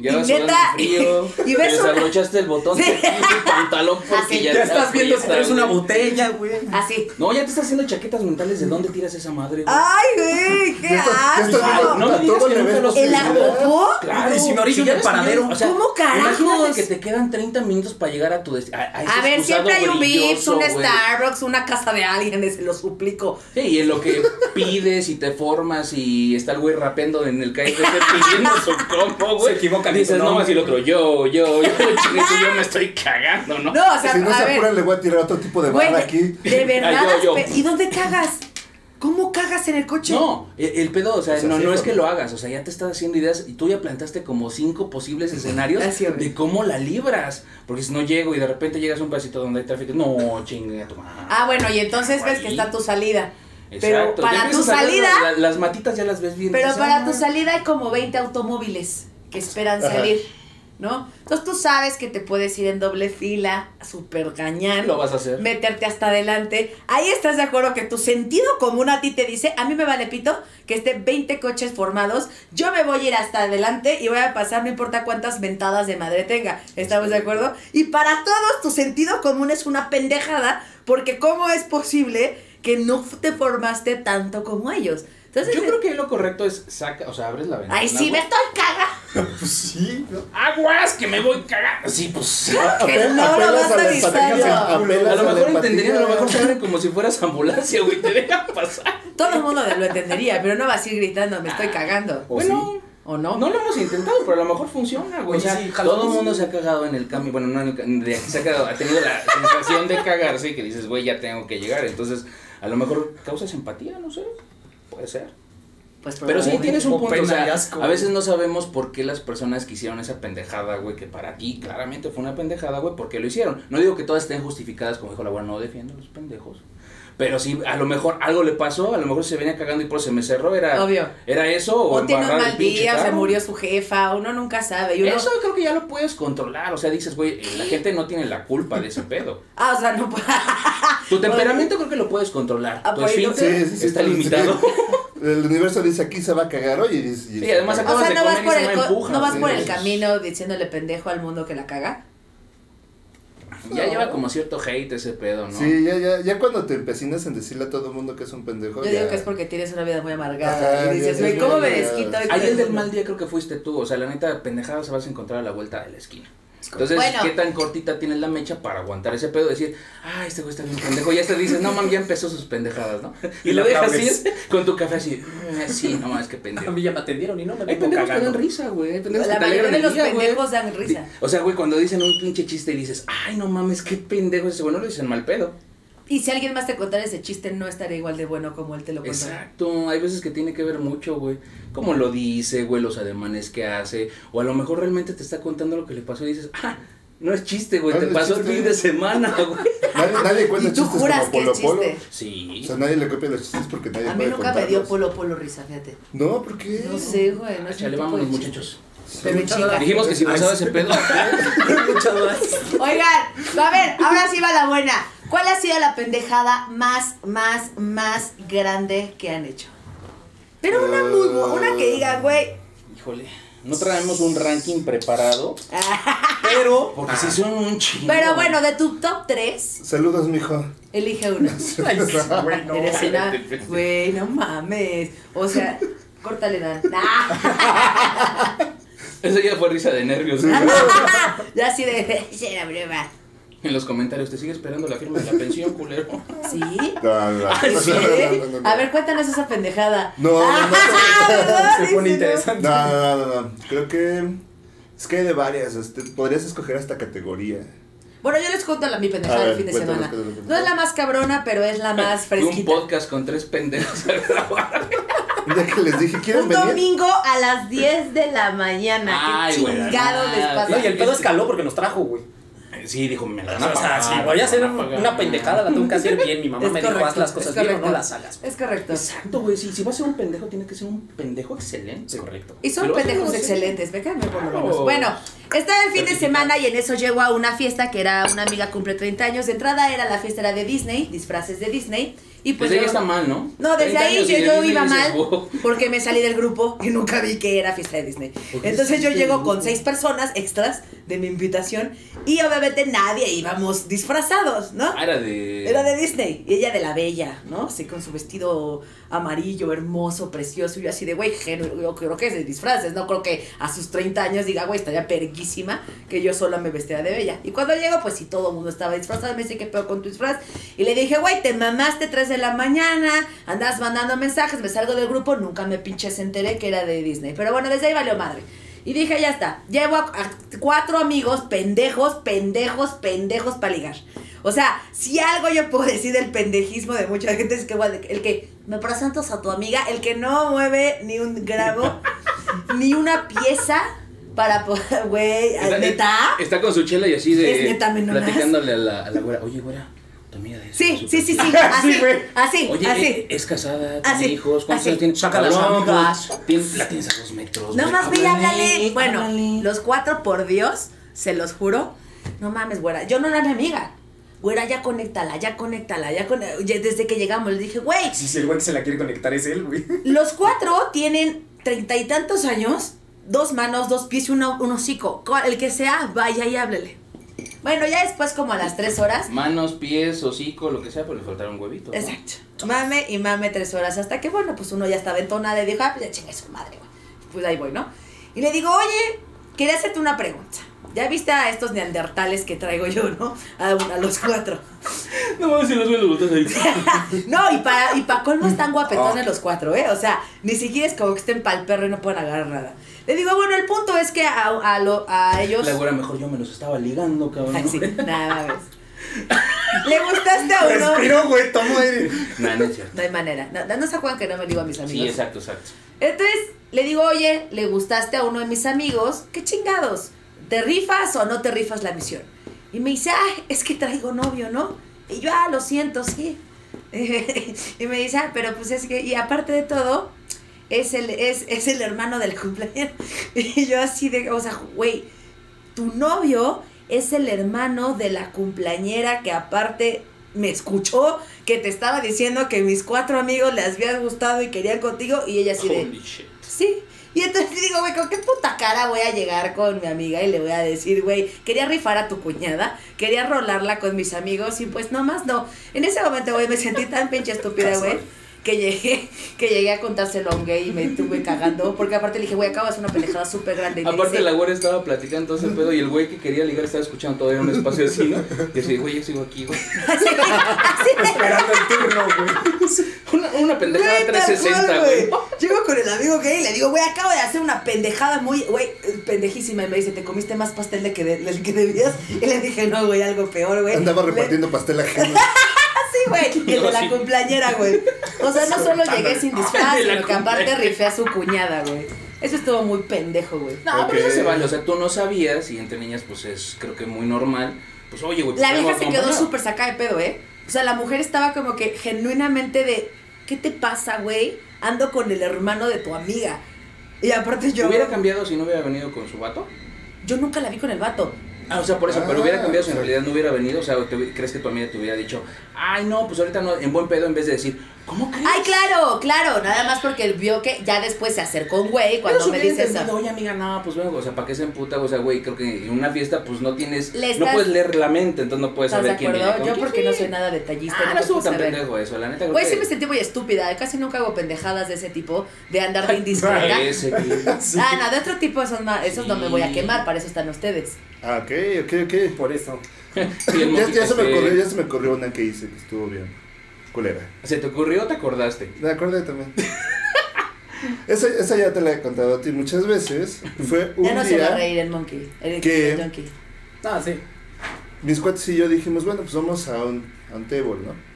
Ya Y vas sudando neta, frío. <laughs> y ves desabrochaste el botón Sí. de pantalón porque ya, Ya está estás viendo si traes una botella, güey. Así. No, ya te estás haciendo chaquetas mentales de dónde tiras esa madre, güey. ¡Ay, güey! <laughs> ¡Qué asco! viendo- No me digas que nunca los ¿En la posibilidad. popó? Claro, Y si me orillo el paradero. o sea, ¿Cómo carajos? Imagínate que te quedan 30 minutos para llegar a tu destino. A, a ese A ver, siempre hay un Vips, un. Starbucks, una casa de alguien, se lo suplico. Sí, y en lo que pides y te formas y está el güey rapeando en el KFC <laughs> pidiendo su combo, güey. Se equivocan y Dices, no, nombre. así el otro, yo, yo, yo, <laughs> chinito, yo me estoy cagando, ¿no? No, o sea, Si no a se ver. apuran, le voy a tirar otro tipo de Güey, barra aquí. de verdad. Yo, ¿Y dónde cagas? ¿Cómo cagas en el coche? No, el, el pedo, o sea, O sea, no, sí, no es que lo hagas, o sea, ya te estás haciendo ideas y tú ya plantaste como cinco posibles escenarios de cómo la libras. Porque si no llego y de repente llegas a un pedacito donde hay tráfico, no, chingue a tu madre. Ah, bueno, y entonces ves que está tu salida. Pero Exacto, para tu salida, la- la- las matitas ya las ves bien. pero dices, para ah, tu salida hay como 20 automóviles que esperan Ajá. salir, ¿no? Entonces tú sabes que te puedes ir en doble fila, súper gañán. Lo vas a hacer. meterte hasta adelante. Ahí estás de acuerdo que tu sentido común a ti te dice, a mí me vale pito que esté 20 coches formados, yo me voy a ir hasta adelante y voy a pasar no importa cuántas ventadas de madre tenga. ¿Estamos de acuerdo? Y para todos tu sentido común es una pendejada porque ¿cómo es posible que no te formaste tanto como ellos? Entonces, Yo creo que lo correcto es saca, o sea, abres la ventana. Ay, sí, me estoy cagando. <laughs> Pues sí. ¿no? Aguas, que me voy cagando. Sí, pues. Que no lo Apelas vas a apelas A lo mejor entenderían, a lo mejor se abren como si fueras ambulancia, güey, te dejan pasar. Todo el mundo lo entendería, pero no vas a ir gritando, me estoy cagando. ¿O bueno, ¿O no? no lo hemos intentado, pero a lo mejor funciona, güey. O sea, sí, todo el sí. mundo se ha cagado en el cambio, bueno, no en el ca- de- se ha, cagado, ha tenido la sensación de cagarse y que dices, güey, ya tengo que llegar. Entonces, a lo mejor causas empatía, no sé. Puede ser. Pues Pero sí tienes un punto, o sea, a veces no sabemos por qué las personas que hicieron esa pendejada, güey, que para ti claramente fue una pendejada, güey, por qué lo hicieron. No digo que todas estén justificadas, como dijo la abuela, no defiendo a los pendejos. Pero sí, a lo mejor algo le pasó, a lo mejor se venía cagando y por eso se me cerró, era, Obvio. era eso, o, O tiene un embarrar el mal día, o se murió su jefa, uno nunca sabe. Y uno, Eso creo que ya lo puedes controlar, o sea, dices, güey, la gente no tiene la culpa de ese pedo. <laughs> Ah, o sea, no puede. Tu <laughs> temperamento creo que lo puedes controlar, Ah, tu pues, esfínter Sí, sí, sí, está sí. limitado. <laughs> El universo dice aquí se va a cagar hoy y dice. y además O Acabas sea, de no vas comer y por se el, me co- empuja, no vas sí, por el camino diciéndole pendejo al mundo que la caga. Ya lleva como cierto hate ese pedo, ¿no? Sí, ya, ya, ya cuando te empecinas en decirle a todo el mundo que es un pendejo. Yo ya- digo que es porque tienes una vida muy amargada. Ajá, y dices, ya, ya, güey, ¿cómo me desquito? el del mundo?" <laughs> mal día creo que fuiste tú, o sea, la neta, pendejada se vas a encontrar a la vuelta de la esquina. Entonces, Bueno. ¿qué tan cortita tienes la mecha para aguantar ese pedo? Decir, ah, este güey está bien pendejo. Y ya te dices, no mames, ya empezó sus pendejadas, ¿no? Y, <laughs> Y lo dejas así, con tu café así, "Mm, sí, no mames, qué A pendejo. mí ya me atendieron y no me Hay pendejos que cagando. dan risa, güey. Hay pendejos La que mayoría de los día, güey. pendejos dan risa. O sea, güey, cuando dicen un pinche chiste y dices, ay, no mames, qué pendejo ese güey, no lo dicen mal pedo. Y si alguien más te contara ese chiste, no estaría igual de bueno como él te lo contó. Exacto, hay veces que tiene que ver mucho, güey. Cómo lo dice, güey, los ademanes que hace. O a lo mejor realmente te está contando lo que le pasó y dices, ah, no es chiste, güey, Ah, te pasó el fin de semana, <laughs> güey. Nadie, nadie cuenta Y tú chistes juras como que Polo Polo. Sí. O sea, nadie le copia los chistes porque nadie A mí puede nunca me dio polo polo risa, fíjate. No, ¿por qué? No sé, güey. No es Chale, vámonos, chiste. muchachos. Pero en chinga. Dijimos que si pasaba ese pedo. <laughs> <laughs> Oigan, a ver, ahora sí va la buena. ¿Cuál ha sido la pendejada más, más, más grande que han hecho? Pero una muy bu- una que digan, güey. Híjole, no traemos un ranking preparado, <laughs> pero porque si son un chingo. Pero bueno, de tu top 3, Saludos, mijo. elige <laughs> uno. Ay, sí, güey, no. Eres una. Güey, no mames. O sea, <laughs> córtale, Dan. Nah. Eso ya fue risa de nervios. ya así de. Era broma. En los comentarios, te sigue esperando la firma de la pensión, culero. ¿Sí? No, no, no. ¿Sí? No, no, no. A ver, cuéntanos esa pendejada. No, no, no. Se pone interesante. No, no, no, no. Creo que. Es que hay de varias. Este, podrías escoger hasta categoría. Bueno, yo les cuento la, mi pendejada del fin de semana. No es la más cabrona, pero es la más fresquita. un podcast con tres pendejos a grabar. Día que les dije, ¿quieren Un venir? domingo a las 10 de la mañana. Ay, Qué güey, chingado ah, les pasa. No, y el pedo escaló porque nos trajo, güey. Sí, dijo, me la van O a sea, pagar. si voy a hacer una pendejada, la tengo que hacer bien. Mi mamá Es me dijo, haz las cosas bien o no las hagas. Es correcto. Exacto, güey. Si, si va a ser un pendejo, tiene que ser un pendejo excelente. Es correcto. Y son Pero pendejos excelentes, me por lo Claro. menos. Bueno, estaba el fin de semana y en eso llego a una fiesta que era una amiga cumple 30 años. De entrada era la fiesta era de Disney, disfraces de Disney. Y pues Desde ahí yo- está mal, ¿no? No, desde 30 ahí yo, yo iba mal porque me salí del grupo <laughs> y nunca vi que era fiesta de Disney. Entonces yo llego con seis personas extras de mi invitación y obviamente nadie íbamos disfrazados, ¿no? Ah, era de. Era de Disney. Y ella de la bella, ¿no? Así con su vestido amarillo, hermoso, precioso. Y yo así de, güey, yo creo que es de disfraces. No creo que a sus 30 años diga, güey, estaría perguísima que yo sola me vestiera de bella. Y cuando llego, pues sí, todo el mundo estaba disfrazado. Me dice, ¿qué pedo con tu disfraz? Y le dije, güey, te mamaste 3 de la mañana, andas mandando mensajes, me salgo del grupo. Nunca me pinches enteré que era de Disney. Pero bueno, desde ahí valió madre. Y dije, ya está, llevo a, a cuatro amigos pendejos, pendejos, pendejos para ligar. O sea, si algo yo puedo decir del pendejismo de mucha gente es que el que me presentas a tu amiga, el que no mueve ni un gramo, ni una pieza para poder, güey, Está- ¿neta? Está con su chela y así de. Es neta, ¿me nomas? Platicándole a la, a la güera. Oye, güera, tu amiga de Sí, sí, sí, sí, chupa". así, güey. así, Oye, así. eh, es casada, tiene Así, hijos, ¿cuántos así. años tiene? Saca las amigas. la tienes a dos metros. No más ve háblale. Bueno, háblale. los cuatro, por Dios, se los juro. No mames, güera. Yo no era mi amiga. Güera, ya conéctala, ya conéctala, ya con... Desde que llegamos le dije, güey, Si si el güey que se la quiere conectar es él, güey. <laughs> los cuatro tienen treinta y tantos años, dos manos, dos pies y un hocico. El que sea, vaya y háblele. Bueno, ya después, como a las tres horas, Manos, pies, hocico, lo que sea, pero le faltaron huevitos. ¿no? Exacto. Mame y mame tres horas hasta que, bueno, pues uno ya estaba entonada y dijo, ah, pues ya chingue su madre, güey. Pues ahí voy, ¿no? Y le digo, oye, quería hacerte una pregunta. Ya viste a estos neandertales que traigo yo, ¿no? A, a los cuatro. No mames, si los güeyes los ahí. <laughs> no, y para y pa colmo están guapetones los cuatro, ¿eh? O sea, ni siquiera es como que estén pa'l perro y no pueden agarrar nada. Le digo, bueno, el punto es que a, a, lo- a ellos... La güera mejor yo me los estaba ligando, cabrón. Ay, sí, <laughs> nada más. ¿Le gustaste a uno? Respiro, güey, tomo aire. Nah, no es cierto. No hay manera. No, no se acuerdan que no me digo a mis amigos. Sí, exacto, exacto. Entonces le digo, oye, ¿le gustaste a uno de mis amigos? ¿Qué chingados? ¿Te rifas o no te rifas la misión? Y me dice, ah, es que traigo novio, ¿no? Y yo, ah, lo siento, sí. <laughs> y me dice, ah, pero pues es que, y aparte de todo, es el, es, es el hermano del cumpleaños. <laughs> Y yo así de, o sea, güey, tu novio es el hermano de la cumpleañera que aparte me escuchó que te estaba diciendo que mis cuatro amigos les había gustado y querían contigo y ella así de, Holy shit. sí. Y entonces digo, güey, ¿con qué puta cara voy a llegar con mi amiga y le voy a decir, güey, quería rifar a tu cuñada, quería rolarla con mis amigos y pues nomás no. En ese momento, güey, me sentí tan pinche estúpida, güey, que llegué, que llegué a contárselo a un gay y me estuve cagando, porque aparte le dije, güey, acabo de hacer una pendejada súper grande. Y Aparte dice, la güera estaba platicando todo ese pedo y el güey que quería ligar estaba escuchando todavía en un espacio así, ¿no? Y así, güey, yo sigo aquí, güey. <laughs> Esperando el turno, güey. Una, una pendejada tal 360, cual, güey. Llego con el amigo gay y le digo, güey, acabo de hacer una pendejada muy, güey, pendejísima. Y me dice, ¿te comiste más pastel de que de- del que debías? Y le dije, no, güey, algo peor, güey. Andaba Le- repartiendo pastel ajeno. <laughs> Sí, güey. <laughs> El de la sí. cumpleañera, güey. O sea, no solo llegué sin disfraz, sino que aparte rifé a su cuñada, güey. Eso estuvo muy pendejo, güey. No, pero Ok. eso se vale, o sea, tú no sabías y entre niñas pues es creo que muy normal. Pues oye, güey. pues, La vieja se quedó súper sacada de pedo, ¿eh? O sea, la mujer estaba como que genuinamente de, ¿qué te pasa, güey? Ando con el hermano de tu amiga. Y aparte yo, ¿Hubiera cambiado si no hubiera venido con su vato? yo nunca la vi con el vato. Ah, o sea, por eso, pero Ah, hubiera cambiado si en realidad no hubiera venido. O sea, ¿crees que tu amiga te hubiera dicho, ay, no, pues ahorita no, en buen pedo, en vez de decir, ¿cómo crees? Ay, claro, claro. Nada más porque él vio que ya después se acercó un güey cuando me hubiera dice eso. Oye, amiga, no, pues vengo, o sea, ¿para qué se emputa? O sea, güey, creo que en una fiesta, pues no tienes, Le no estás- puedes leer la mente, entonces no puedes ¿Estás de saber quién viene acuerdo? con Yo quién. porque no soy nada detallista. Ah, no puedo tan pendejo eso, la neta. creo Güey, que- sí me sentí muy estúpida. Casi nunca hago pendejadas de ese tipo, de andar de indiscreta. Ese, güey. <laughs> Ah, no, de otro tipo esos, ma- esos no me voy a quemar, para eso están ustedes. Ah, ok, ok, ok. Por eso. <laughs> Sí, Ya, ya se me ocurrió, ya se me ocurrió una que hice que estuvo bien. Culera. ¿Se te ocurrió o te acordaste? Me acordé también. <laughs> esa, esa ya te la he contado a ti muchas veces. Fue <laughs> un Ya no se va a día. reír el monkey. El, ¿Qué? el donkey. Ah, sí. Mis cuates y yo dijimos, bueno, pues vamos a un, a un table, ¿no?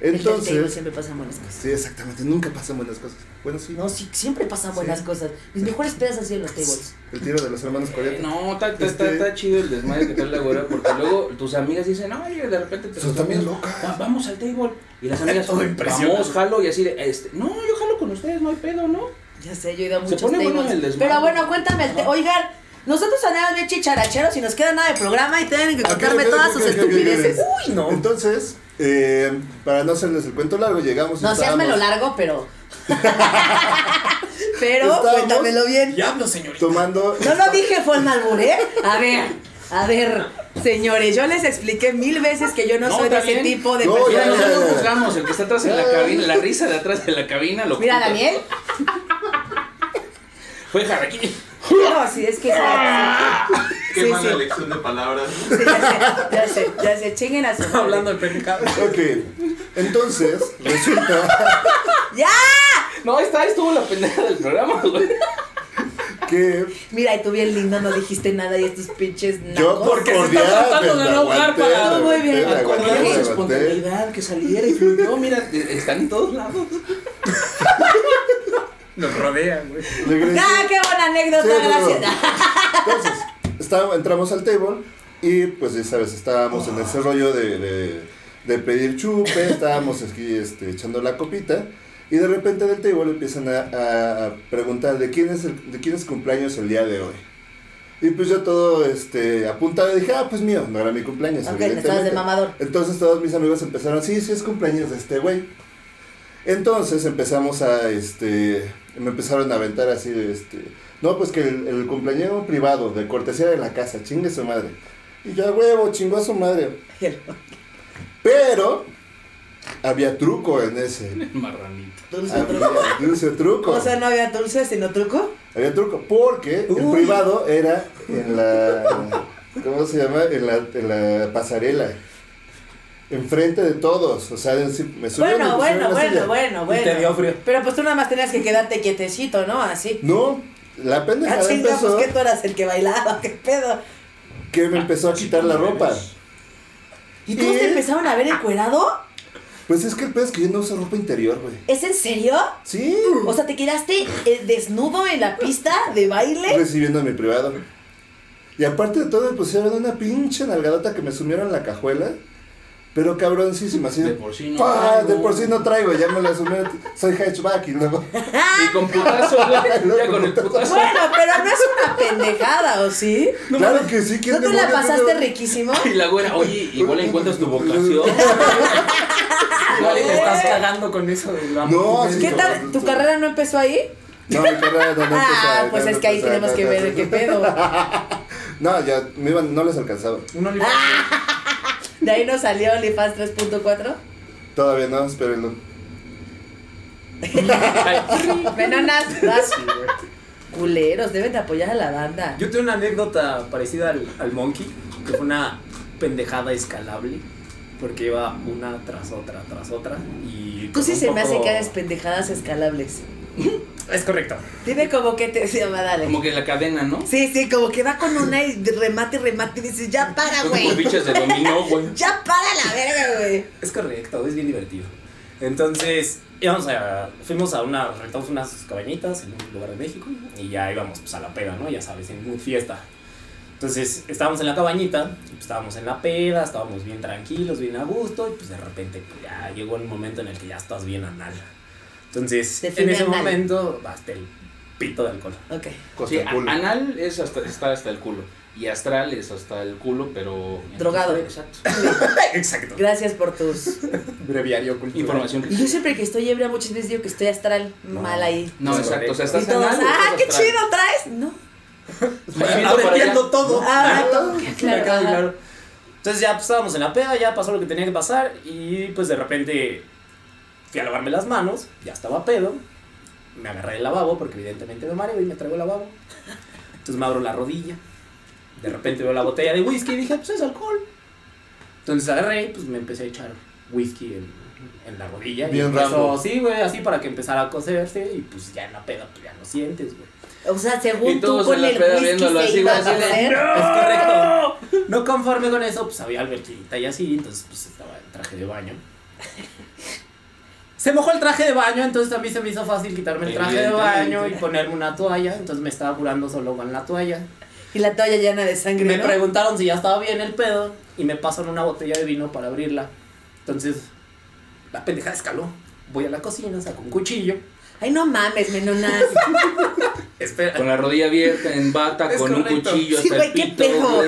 El del table Entonces. siempre pasan buenas cosas. Sí, exactamente. Nunca pasan buenas cosas. Bueno, sí. No, sí, siempre pasan buenas Sí. cosas. Mis mejores pedas han sido en los tables. El tiro de los hermanos coreanos. No, está, está, está, Este- está chido el desmadre que trae la güera, porque luego tus amigas dicen, oye, de repente te Son también locas. "Va- vamos al table. Y las <laughs> amigas, Todo impresionante. vamos, jalo, y así de, este, no, yo jalo con ustedes, no hay pedo, ¿no? Ya sé, yo he ido a Se muchos pone bueno el desmadre. Pero bueno, cuéntame el te- Oigan, nosotros andamos bien chicharacheros y nos queda nada de programa y tienen que contarme todas sus estupideces. Uy, no. Entonces, eh, para no hacerles el cuento largo, llegamos. No, estábamos lo largo, pero. <laughs> pero Estábamos- cuéntamelo bien. Diablo, señorita. Tomando. No lo dije fue mal, ¿eh? A ver, a ver, señores, yo les expliqué mil veces que yo no, No, soy de ese tipo de No, ya, ya, nosotros ya. juzgamos, el que está atrás en la cabina, la <laughs> risa de atrás de la cabina, lo Mira. Daniel. Fue Jaraqui. No, sí, es que. Sí, Qué sí, mala sí. elección de palabras. Sí, ya sé, ya sé, ya sé, chinguen a su madre. Hablando de pendejadas. Ok. Entonces, resulta <laughs> ¡Ya! No, ahí estuvo la pendeja del programa, güey. que Mira, y tú bien lindo, no dijiste nada y estos pinches yo nacos. por Porque se está cordial, tratando de enojar aguanté, para- Muy bien. aguanté. espontaneidad, que saliera y fluyó, mira, eh, están en todos lados. Nos rodean, güey. ¡Ah, qué buena anécdota! Sí, no, no. gracias. Entonces, entramos al table y pues ya sabes, estábamos en ese rollo de, de, de pedir chupe, estábamos aquí este, echando la copita y de repente del table empiezan a, preguntar de quién, es el, de quién es cumpleaños el día de hoy. Y pues yo todo este, apuntado dije, ah, pues mío, no era mi cumpleaños. Ok, estabas de mamador. Entonces todos mis amigos empezaron, sí, sí es cumpleaños de este güey. Entonces empezamos a, este, me empezaron a aventar así, de, este, no, pues que el, el cumpleañero privado, de cortesía de la casa, chingue su madre. Y yo, a huevo, chingó a su madre. Pero, había truco en ese. <laughs> Marranito. Dulce Había truco. dulce truco. O sea, no había dulce, sino truco. Había truco, porque el privado era en la, ¿cómo se llama? En la, en la pasarela. Enfrente de todos, o sea, en- me subieron, Bueno, me bueno, bueno, silla. bueno, bueno. Y te dio frío. Pero pues tú nada más tenías que quedarte quietecito, ¿no? Así. No, la Ah, pendejada chinga, empezó pues que tú eras el que bailaba, qué pedo. que me empezó a quitar la ropa. ¿Y todos ¿Eh? te empezaron a ver encuerado? Pues es que el pedo es que yo no uso ropa interior, güey. ¿Es en serio? Sí, O sea, ¿te quedaste eh, desnudo en la pista de baile? recibiendo mi privado. Y aparte de todo, me pusieron una pinche nalgadota que me sumieron en la cajuela. Pero cabroncísima, así De por sí no ¡pah! traigo. De por sí no traigo, ya me la sumieron. Soy hatchback y luego. Y con putazo, <laughs> güey. Ya con el putazo. Bueno, pero no es una pendejada, ¿o sí? claro que sí, ¿quién ¿No te la pasaste no- riquísimo? <laughs> Y la güera, oye, igual encuentras tu vocación. <laughs> Igual y te estás cagando con eso de la No, sí, ¿Qué tal? ¿Tu carrera no empezó ahí? No, mi carrera no, no Ah, empezó, pues no es que ahí tenemos no, que no, ver no. qué pedo. No, ya me iban, no les alcanzaba. Uno le De ahí nos salió OnlyFans 3.4. Todavía no, espérenlo. <laughs> Venonas, vas. Culeros, deben de apoyar a la banda. Yo tengo una anécdota parecida al, al Monkey, que fue una pendejada escalable, porque iba una tras otra, tras otra, y... Tú sí se me hace que hagas pendejadas escalables. <laughs> Es correcto. Dime como que te se llama, dale. Como que la cadena, ¿no? Sí, sí, como que va con una y remate y remate y dices, ya para, Son como güey. fichas de dominó, <laughs> güey. Ya para la verga, güey. Es correcto, es bien divertido. Entonces, íbamos a, fuimos a una, rentamos unas cabañitas en un lugar de México y ya íbamos pues, a la peda, ¿no? Ya sabes, en muy fiesta. Entonces, estábamos en la cabañita, pues, estábamos en la peda, estábamos bien tranquilos, bien a gusto y pues de repente pues, ya llegó el momento en el que ya estás bien anal. Entonces, en ese anal. momento, hasta el pito de alcohol. Ok. Costa Sí, el culo. a- anal es hasta, está hasta el culo. Y astral es hasta el culo, pero. Drogado. Exacto. <laughs> Exacto. Gracias por tus. Breviario cultural. Información. Y yo siempre que estoy ebria muchas veces digo que estoy astral No. mal ahí. No, exacto. O sea, estás Y todos, anal. ¡ah, qué astral. chido traes! No. <laughs> Entiendo todo. Ah, todo. Claro, <laughs> claro. Entonces ya pues, estábamos en la peda, ya pasó lo que tenía que pasar y pues de repente fui a lavarme las manos, ya estaba pedo, me agarré el lavabo porque evidentemente me mareo y me traigo el lavabo. Entonces me abro la rodilla, de repente veo la botella de whisky y dije, pues es alcohol. Entonces agarré y pues me empecé a echar whisky en, en la rodilla. y Bien empezó, Rambo. Sí, güey, así para que empezara a cocerse y pues ya en la peda pues ya lo sientes, güey. O sea, según Y tú con en la el whisky viéndolo se así, iba a así de, hacer. Es correcto. No conforme con eso, pues había alberquita y así, entonces pues estaba en traje de baño. Se mojó el traje de baño, entonces a mí se me hizo fácil quitarme el traje de baño y ponerme una toalla, entonces me estaba curando solo con la toalla. Y la toalla llena de sangre. Me ¿no? preguntaron si ya estaba bien el pedo y me pasan una botella de vino para abrirla. Entonces, la pendeja escaló. Voy a la cocina, saco un cuchillo. Ay, no mames, menonas. <laughs> Espera. Con la rodilla abierta, en bata, Es con un correcto. cuchillo Sí, hasta güey, el qué pedo.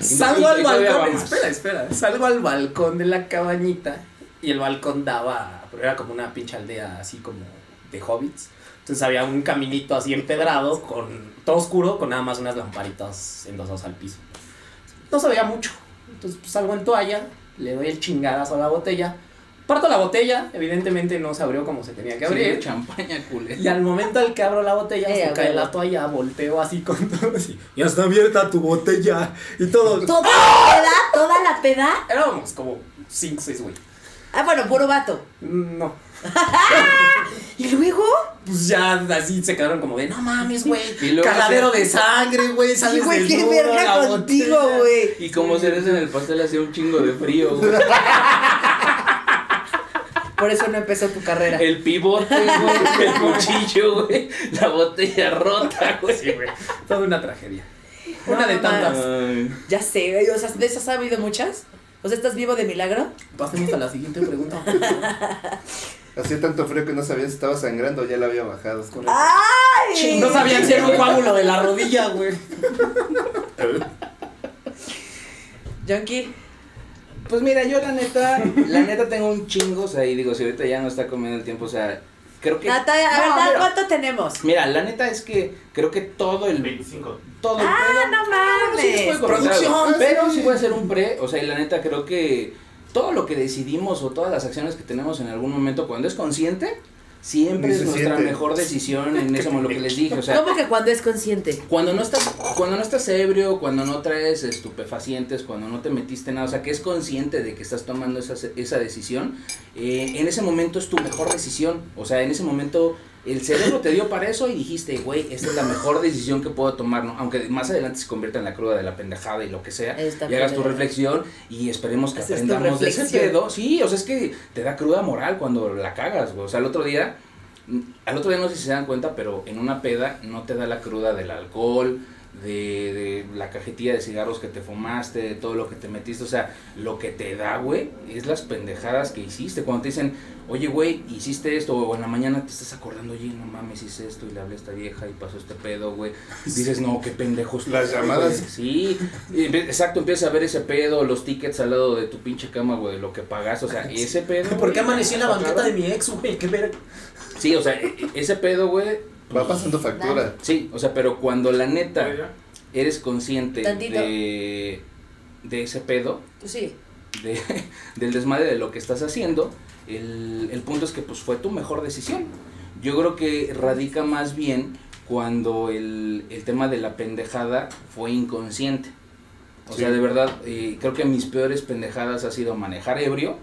Salgo al balcón, espera, espera. Salgo al balcón de la cabañita y el balcón daba, pero era como una pinche aldea así como de hobbits. Entonces había un caminito así empedrado, con todo oscuro, con nada más unas lamparitas endosadas al piso. No se veía mucho. Entonces pues, salgo en toalla, le doy el chingadazo a la botella, parto la botella, evidentemente no se abrió como se tenía que Sí, abrir. champaña, culé. Y al momento al que abro la botella, Eh, se cae la toalla, volteo así con todo así. Ya está abierta tu botella. Y todo. ¿Toda la peda? ¿Toda la peda? Éramos como 5 o 6 güey. Ah, bueno, puro vato. No. <laughs> ¿Y luego? Pues ya así se quedaron como de, no mames, güey. Y luego Cagadero se- de sangre, güey. Sí, Sales güey, qué verga contigo, güey. Y como cereza en el pastel hacía un chingo de frío, güey. <laughs> Por eso no empezó tu carrera. El pivote, güey, <laughs> el cuchillo, güey, la botella rota, güey. Sí, güey. Toda una tragedia. No Una de tantas. Ay. Ya sé, güey, o sea, ¿de esas ha habido muchas? O sea, ¿estás vivo de milagro? Pasemos a la siguiente pregunta. <laughs> Hacía tanto frío que no sabían si estaba sangrando o ya la había bajado. ¡Ay! No sabían si era un coágulo de la rodilla, güey. <laughs> Yonki. Pues mira, yo la neta, la neta tengo un chingo, o sea, y digo, si ahorita ya no está comiendo el tiempo, o sea, creo que... Natalia, a No, ver, mira. ¿cuánto tenemos? Mira, la neta es que creo que todo el... 25. Todo el Ah, pedo- no les mames. Producción. Pero sí puede ser un pre, o sea, y la neta creo que todo lo que decidimos o todas las acciones que tenemos en algún momento, cuando es consciente, siempre es nuestra siente. mejor decisión en <laughs> eso, lo que les dije, o sea, ¿Cómo que cuando es consciente? cuando no estás cuando no estás ebrio, cuando no traes estupefacientes, cuando no te metiste nada, o sea, que es consciente de que estás tomando esa, esa decisión, eh, en ese momento es tu mejor decisión, o sea, en ese momento el cerebro te dio para eso y dijiste, güey, esta es la mejor decisión que puedo tomar, ¿no? Aunque más adelante se convierta en la cruda de la pendejada y lo que sea, Está y hagas tu reflexión y esperemos que aprendamos de ese pedo. Sí, o sea, es que te da cruda moral cuando la cagas, güey. O sea, el otro día, al otro día no sé si se dan cuenta, pero en una peda no te da la cruda del alcohol, de, de la cajetilla de cigarros que te fumaste, de todo lo que te metiste. O sea, lo que te da, güey, es las pendejadas que hiciste. Cuando te dicen, oye, güey, hiciste esto, o en la mañana te estás acordando, oye, no mames, hice esto y le hablé a esta vieja y pasó este pedo, güey. <laughs> Dices, no, qué pendejos. Las güey". llamadas. Sí, exacto, empiezas a ver ese pedo, los tickets al lado de tu pinche cama, güey, de lo que pagas, o sea, <laughs> ese pedo. ¿Por qué amanecí en la banqueta de mi ex, güey? Qué verga. Sí, o sea, e- e- ese pedo, güey. Va pasando factura. Sí, o sea, pero cuando la neta eres consciente Tantito. de, de ese pedo, sí. de, <laughs> del desmadre de lo que estás haciendo, el, el punto es que pues fue tu mejor decisión. Yo creo que radica más bien cuando el, el tema de la pendejada fue inconsciente. O Sí. sea, de verdad, eh, creo que mis peores pendejadas ha sido manejar ebrio,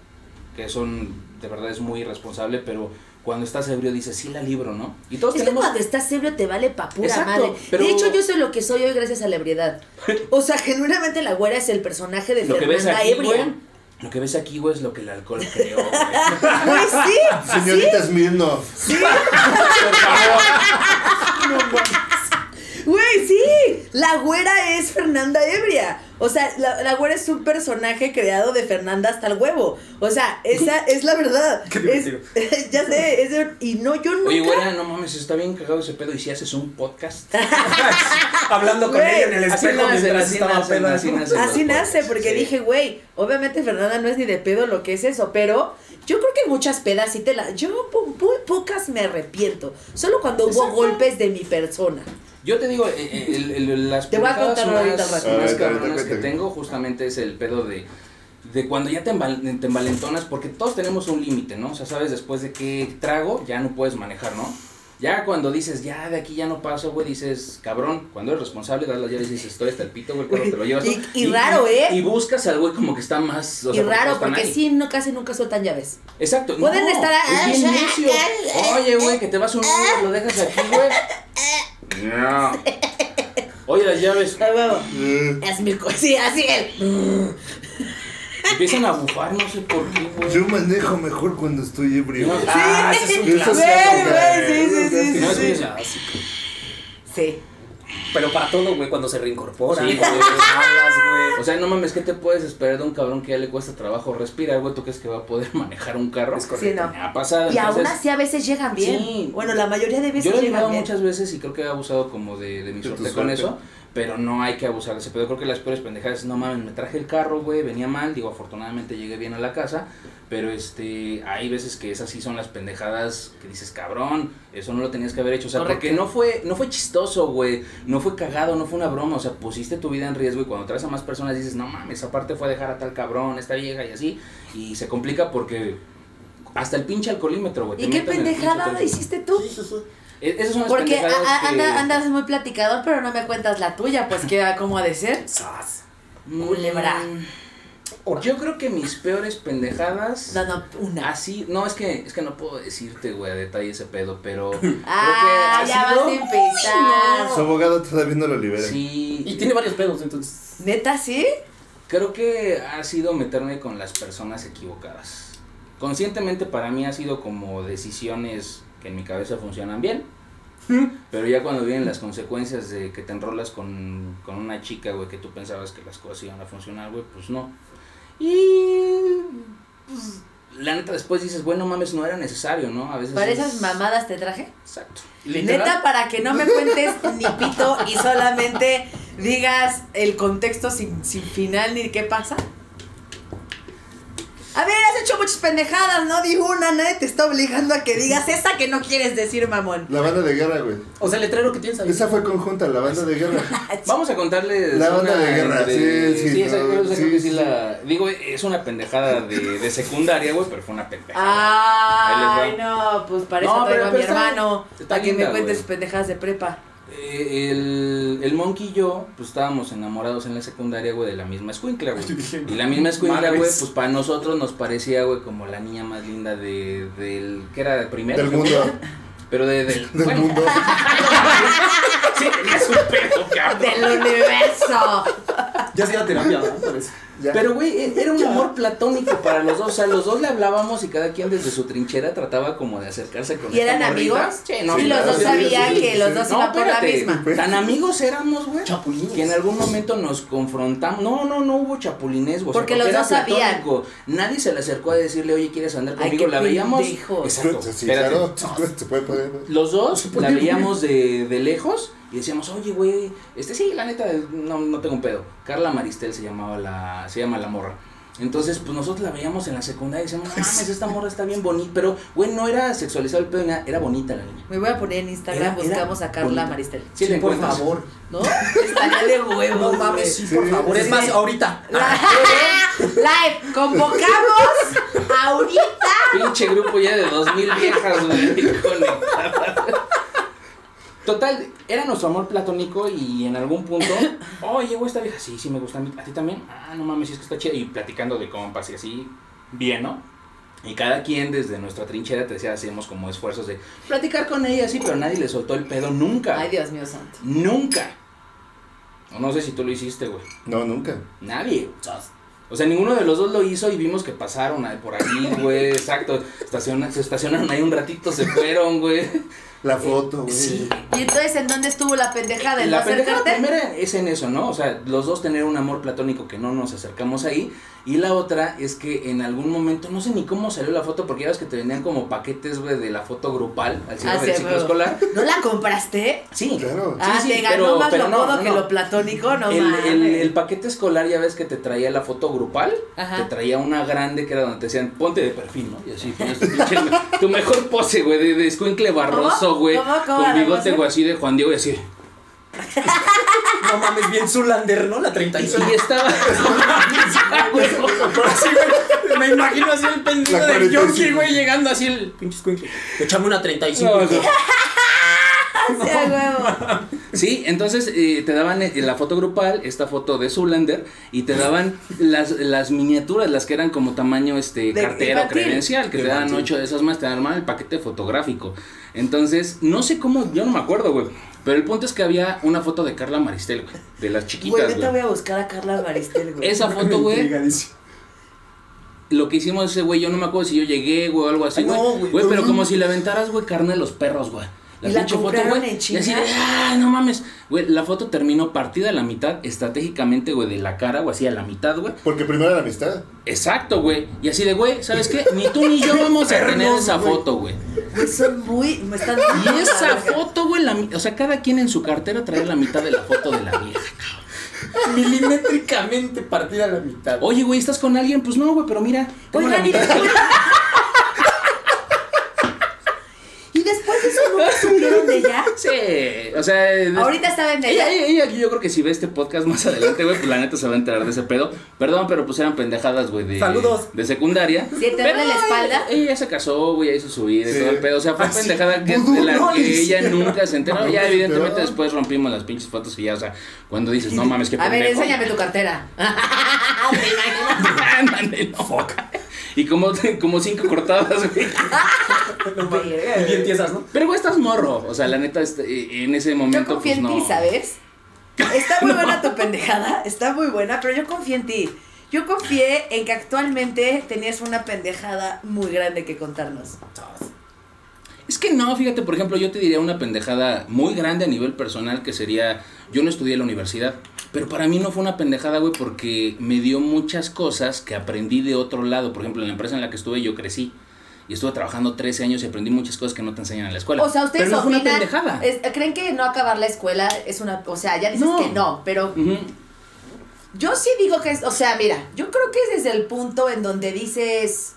que son, de verdad es muy irresponsable, pero cuando estás ebrio dices, sí la libro, ¿no? Y todos Es que tenemos... cuando estás ebrio te vale pa' pura Exacto, madre. pero- De hecho, yo soy lo que soy hoy gracias a la ebriedad. <laughs> O sea, genuinamente la güera es el personaje de Lo que ves Fernanda aquí, ebria. lo que ves aquí, güey, es lo que el alcohol creó, güey. Güey, sí. <laughs> Señorita Smirnoff. <laughs> Güey, sí. La güera es Fernanda ebria. O sea, la, la güera es un personaje creado de Fernanda hasta el huevo. O sea, esa <laughs> es la verdad. <laughs> Qué Es- divertido. <laughs> ya sé, es de- y no, yo nunca. Oye, güera, no mames, está bien cagado ese pedo. ¿Y si haces un podcast? Hablando con Güey, ella en el así espejo nacen, mientras así estaba nacen, peda. así nacen. Así nace, porque sí. dije, güey, obviamente Fernanda no es ni de pedo lo que es eso, pero yo creo que muchas pedas sí te la... Yo muy pocas me arrepiento, solo cuando hubo Exacto. golpes de mi persona. Yo te digo, eh, eh, el- el- las Te voy a contar más, más cabronas que tengo justamente es el pedo de, de cuando ya te, enval- te envalentonas, porque todos tenemos un límite, ¿no? O sea, sabes, después de que trago, ya no puedes manejar, ¿no? Ya cuando dices, ya de aquí ya no paso, güey, dices, cabrón, cuando eres responsable, das las llaves y dices, estoy hasta el pito, güey, cuando te lo llevas. <laughs> Y- todo. y raro, ¿eh? Y buscas al güey como que está más. o y sea, raro, no está porque sí, no, casi nunca sueltan llaves. Exacto. Pueden no, estar a- Es bien ah, <laughs> necio. ah, Oye, güey, que te vas a un Uber, lo dejas aquí, güey. <laughs> No. Oye, las llaves. Huevo. Eh, Es mi co- Sí, así él. Empiezan a bufar, no sé por qué, güey. Yo manejo mejor cuando estoy ebrio. Ah, ese es un clásico, sí, sí, sí, sí, sí. Pero para todo, güey, cuando se reincorpora, Sí, cuando güey. hablas, güey. O sea, no mames, ¿qué te puedes esperar de un cabrón que ya le cuesta trabajo respirar, güey? ¿Tú crees que va a poder <laughs> manejar un carro? Es correcto. Sí, no. Me ha pasado. Y aún así a veces llegan bien. Sí. Bueno, la mayoría de veces Yo lo he bien. muchas veces y creo que he abusado como de, de mi suerte con eso. Pero no hay que abusar de ese pedo. Creo que las peores pendejadas, no mames, me traje el carro, güey, venía mal. Digo, afortunadamente llegué bien a la casa. Pero este, hay veces que esas sí son las pendejadas que dices, cabrón, eso no lo tenías que haber hecho. O sea, Correcto. porque no fue, no fue chistoso, güey. No fue cagado, no fue una broma. O sea, pusiste tu vida en riesgo y cuando traes a más personas dices, no mames, aparte fue a dejar a tal cabrón, esta vieja y así. Y se complica porque hasta el pinche alcoholímetro, güey. ¿Y qué pendejada hiciste tú? E- Esas son las Porque a- que- andas muy platicador, pero no me cuentas la tuya, pues qué cómo ha de ser. Sas. Culebra. Mm, Yo creo que mis peores pendejadas. No, no, una. Así, no, es que, es que no puedo decirte, güey, a detalle ese pedo, pero. Ah, <laughs> creo que ya ha vas a empezar. Su abogado todavía no lo libera. Sí. Y tiene varios pedos, entonces. ¿Neta sí? Creo que ha sido meterme con las personas equivocadas. Conscientemente para mí ha sido como decisiones que en mi cabeza funcionan bien. <laughs> Pero ya cuando vienen las consecuencias de que te enrolas con, con una chica, güey, que tú pensabas que las cosas iban a funcionar, güey, pues no. Y pues, la neta después dices, bueno, mames, no era necesario, ¿no? A veces... ¿Para es- esas mamadas te traje? Exacto. Neta, para que no me cuentes ni pito y solamente digas el contexto sin, sin final ni qué pasa. A ver, has hecho muchas pendejadas, no di una, nadie te está obligando a que digas <laughs> esa que no quieres decir, mamón. La banda de guerra, güey. O sea, el letrero que tienes ahí. Esa fue conjunta, la banda de guerra. <laughs> Vamos a contarles. La banda una de guerra, entre- sí, sí, esa- no, yo sí, que sí sí. la. Digo, es una pendejada de, de secundaria, güey, pero fue una pendejada. Ay, no, pues para No, traigo pero- a mi pero está- hermano. está Para que me linda, cuentes güey. sus pendejadas de prepa. Eh, el, el Monkey y yo, pues estábamos enamorados en la secundaria, güey, de la misma escuincla, güey. <laughs> Y la misma escuincla, güey, pues para nosotros nos parecía, güey, como la niña más linda de, del. ¿Qué era? ¿De primero? Del mundo. <laughs> Pero de, del. <laughs> Del bueno, mundo. sí, tenías un pedo, cabrón. Del universo. Ya hacía terapia, eso. Ya. Pero, güey, e- era un amor platónico para los dos. O sea, los dos le hablábamos y cada quien desde su trinchera trataba como de acercarse con ¿Y esta eran morrita. amigos? Sí, no, y los claro, dos sabían sí, que sí, los dos No, iban por la misma. Tan amigos éramos, güey. Chapulines. Que en algún momento nos confrontamos. No, no, no hubo chapulines, güey. o sea, Porque los era dos sabían. platónico. Nadie se le acercó a decirle, oye, ¿quieres andar conmigo? la veíamos. Exacto. Claro. Se puede poner. Los dos la veíamos de, de lejos y decíamos, oye, güey, este sí, la neta, no, no tengo un pedo. Carla Maristel se llamaba la, se llama la morra. Entonces, pues nosotros la veíamos en la secundaria y decíamos, no mames, esta morra está bien bonita. Pero, güey, no era sexualizado el pedo, era bonita la niña. Me voy a poner en Instagram, Era- era buscamos a Carla bonita. Maristel. Sí, Sí, la por encuentras. favor. ¿No? Estaría de huevos. No mames, sí, Sí, por favor. Es más, ahorita. <laughs> Live, live, convocamos ahorita. Pinche grupo ya de dos mil viejas, güey, conectadas. Total, era nuestro amor platónico y en algún punto, <laughs> oye, güey, esta vieja, sí, sí me gusta a mí, a ti también, ah, no mames, sí es que está chida, y platicando de compas y así, bien, ¿no? Y cada quien desde nuestra trinchera te decía, hacíamos como esfuerzos de platicar con ella, sí, pero nadie le soltó el pedo nunca. Ay, Dios mío santo. Nunca. O no sé si tú lo hiciste, güey. No, nunca. Nadie. O sea, ninguno de los dos lo hizo y vimos que pasaron por ahí, güey. <laughs> Exacto. Estaciona- se estacionaron ahí un ratito, se fueron, güey. La foto, güey. Sí. ¿Y entonces en dónde estuvo la pendejada? ¿En no La pendejada primera es en eso, ¿no? O sea, los dos tener un amor platónico que no nos acercamos ahí. Y la otra es que en algún momento, no sé ni cómo salió la foto, porque ya ves que te venían como paquetes, güey, de la foto grupal al cierre Ah, del ciclo escolar. ¿No la compraste? Sí, Claro. ah, sí, te ganó pero- más pero lo no, no, que no. lo platónico, no el, el, el paquete escolar, ya ves que te traía la foto grupal, Ajá. te traía una grande que era donde te decían, ponte de perfil, ¿no? Y así, ponías tu, pinche- <laughs> tu mejor pose, güey, de, de escuincle barroso, ¿Cómo? güey, ¿Cómo? ¿Cómo con bigote, güey, así de Juan Diego y así. No mames, bien Zulander, ¿no? La 36. Y estaba... Así, güey, me imagino así el pendejo 45. Yonki, güey, llegando así el pinche escuincle. Échame una 35. No, no. <laughs> Sí, entonces eh, te daban eh, la foto grupal, esta foto de Zulander, y te daban las, las miniaturas, las que eran como tamaño este De cartera o credencial, que te daban ocho de esas más, te armaban el paquete fotográfico. Entonces, no sé cómo, yo no me acuerdo, güey. Pero el punto es que había una foto de Carla Maristel, güey, de las Güey, chiquitas, neta güey. voy a buscar a Carla Maristel, güey. Esa foto, güey, lo que hicimos ese güey, yo no me acuerdo si yo llegué, güey, o algo así, Ay, güey. no, güey, Güey, pero no. como si le aventaras, güey, carne a los perros, güey. ¿Y la compraron en Y así de, ah, no mames. Güey, la foto terminó partida a la mitad, estratégicamente, güey, de la cara, o así a la mitad, güey. Porque primero la amistad. Exacto, güey. Y así de, güey, ¿sabes qué? Ni tú ni yo <laughs> vamos a tener esa foto, güey. Güey, son muy. Me están. Y esa foto, güey, la o sea, cada quien en su cartera traía la mitad de la foto de la vieja. Milimétricamente partida a la mitad. Oye, güey, ¿estás con alguien? Pues no, güey, pero mira. tengo la Oigan, y mitad de- después. ¿Y después de eso nunca supieron de ella? <laughs> Sí, o sea. Ahorita saben de Ella, ella. ella, ella, yo creo que si ve este podcast más adelante, güey, pues la neta se va a enterar de ese pedo. Perdón, pero pues eran pendejadas, güey, de, Saludos. de secundaria. Sí, te Pero duele la espalda. Ella, ella se casó, güey, ya hizo su vida y Sí. todo el pedo. O sea, fue Ah, pendejada que, de la no, que ella hicieron. nunca se enteró. Ya, evidentemente, después rompimos las pinches fotos y ya, o sea, cuando dices, no mames, qué A ver, pendejo. enséñame tu cartera. <laughs> <laughs> Ándale, no. Y como, <laughs> como cinco cortadas, güey. Y bien tiesas, ¿no? Pero, güey, estás morro. O sea, la neta, este, en ese Yo momento, confío pues en no. ti, ¿sabes? Está muy buena tu pendejada, está muy buena, pero yo confío en ti. Yo confié en que actualmente tenías una pendejada muy grande que contarnos. Es que no, fíjate, por ejemplo, yo te diría una pendejada muy grande a nivel personal que sería, yo no estudié en la universidad, pero para mí no fue una pendejada, güey, porque me dio muchas cosas que aprendí de otro lado. Por ejemplo, en la empresa en la que estuve yo crecí y estuve trabajando 13 años y aprendí muchas cosas que no te enseñan en la escuela. O sea, ustedes pero no fue una pendejada. es- ¿Creen que no acabar la escuela es una... O sea, ya dices No. que no, pero yo sí digo que es... O sea, mira, yo creo que es desde el punto en donde dices...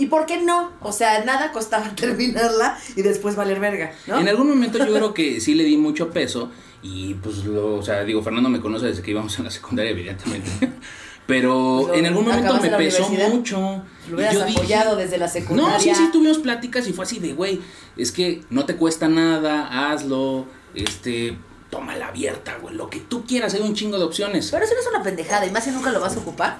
¿Y por qué no? O sea, nada costaba <laughs> terminarla y después valer verga, ¿no? En algún momento yo creo que sí le di mucho peso y pues lo, o sea, digo, Fernando me conoce desde que íbamos en la secundaria, evidentemente. <laughs> Pero Pues, en algún momento ¿acabaste me pesó mucho. Lo hubieras Yo dije- apoyado desde la secundaria. No, sí, sí, tuvimos pláticas y fue así de, güey, es que no te cuesta nada, hazlo, este, toma la abierta, güey, lo que tú quieras, hay un chingo de opciones. Pero eso no es una pendejada, y más si nunca lo vas a ocupar.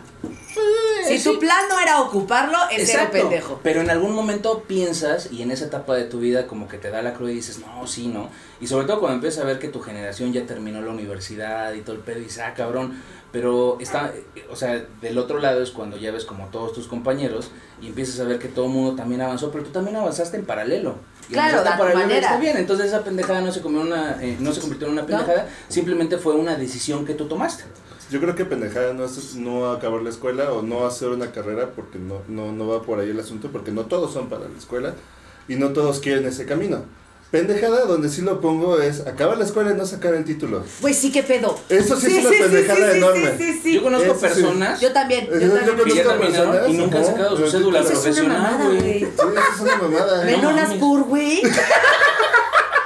Si tu plan no era ocuparlo, es Exacto. pendejo. Pero en algún momento piensas y en esa etapa de tu vida como que te da la cruda y dices, no, sí, no. Y sobre todo cuando empiezas a ver que tu generación ya terminó la universidad y todo el pedo y dices, ah, cabrón. Pero está, o sea, del otro lado es cuando ya ves como todos tus compañeros y empiezas a ver que todo el mundo también avanzó, pero tú también avanzaste en paralelo. Y Claro, de paralelo manera. Está bien, entonces esa pendejada no se, comió una, eh, no se convirtió en una pendejada, simplemente fue una decisión que tú tomaste. Yo creo que pendejada no es no acabar la escuela o no hacer una carrera porque no, no, no va por ahí el asunto, porque no todos son para la escuela y no todos quieren ese camino. Pendejada donde sí lo pongo es acabar la escuela y no sacar el título. Pues sí, qué pedo. Eso sí es una pendejada enorme. Sí, sí, sí. Yo conozco Eso sí. personas Yo también. Yo, Yo- yo también. que ya conozco terminaron personas, y nunca han ajá, sacado su pero cédula Eso es una profesional, mamada, güey. güey. Sí, eso es una mamada. No unas mames. pur, güey. <laughs>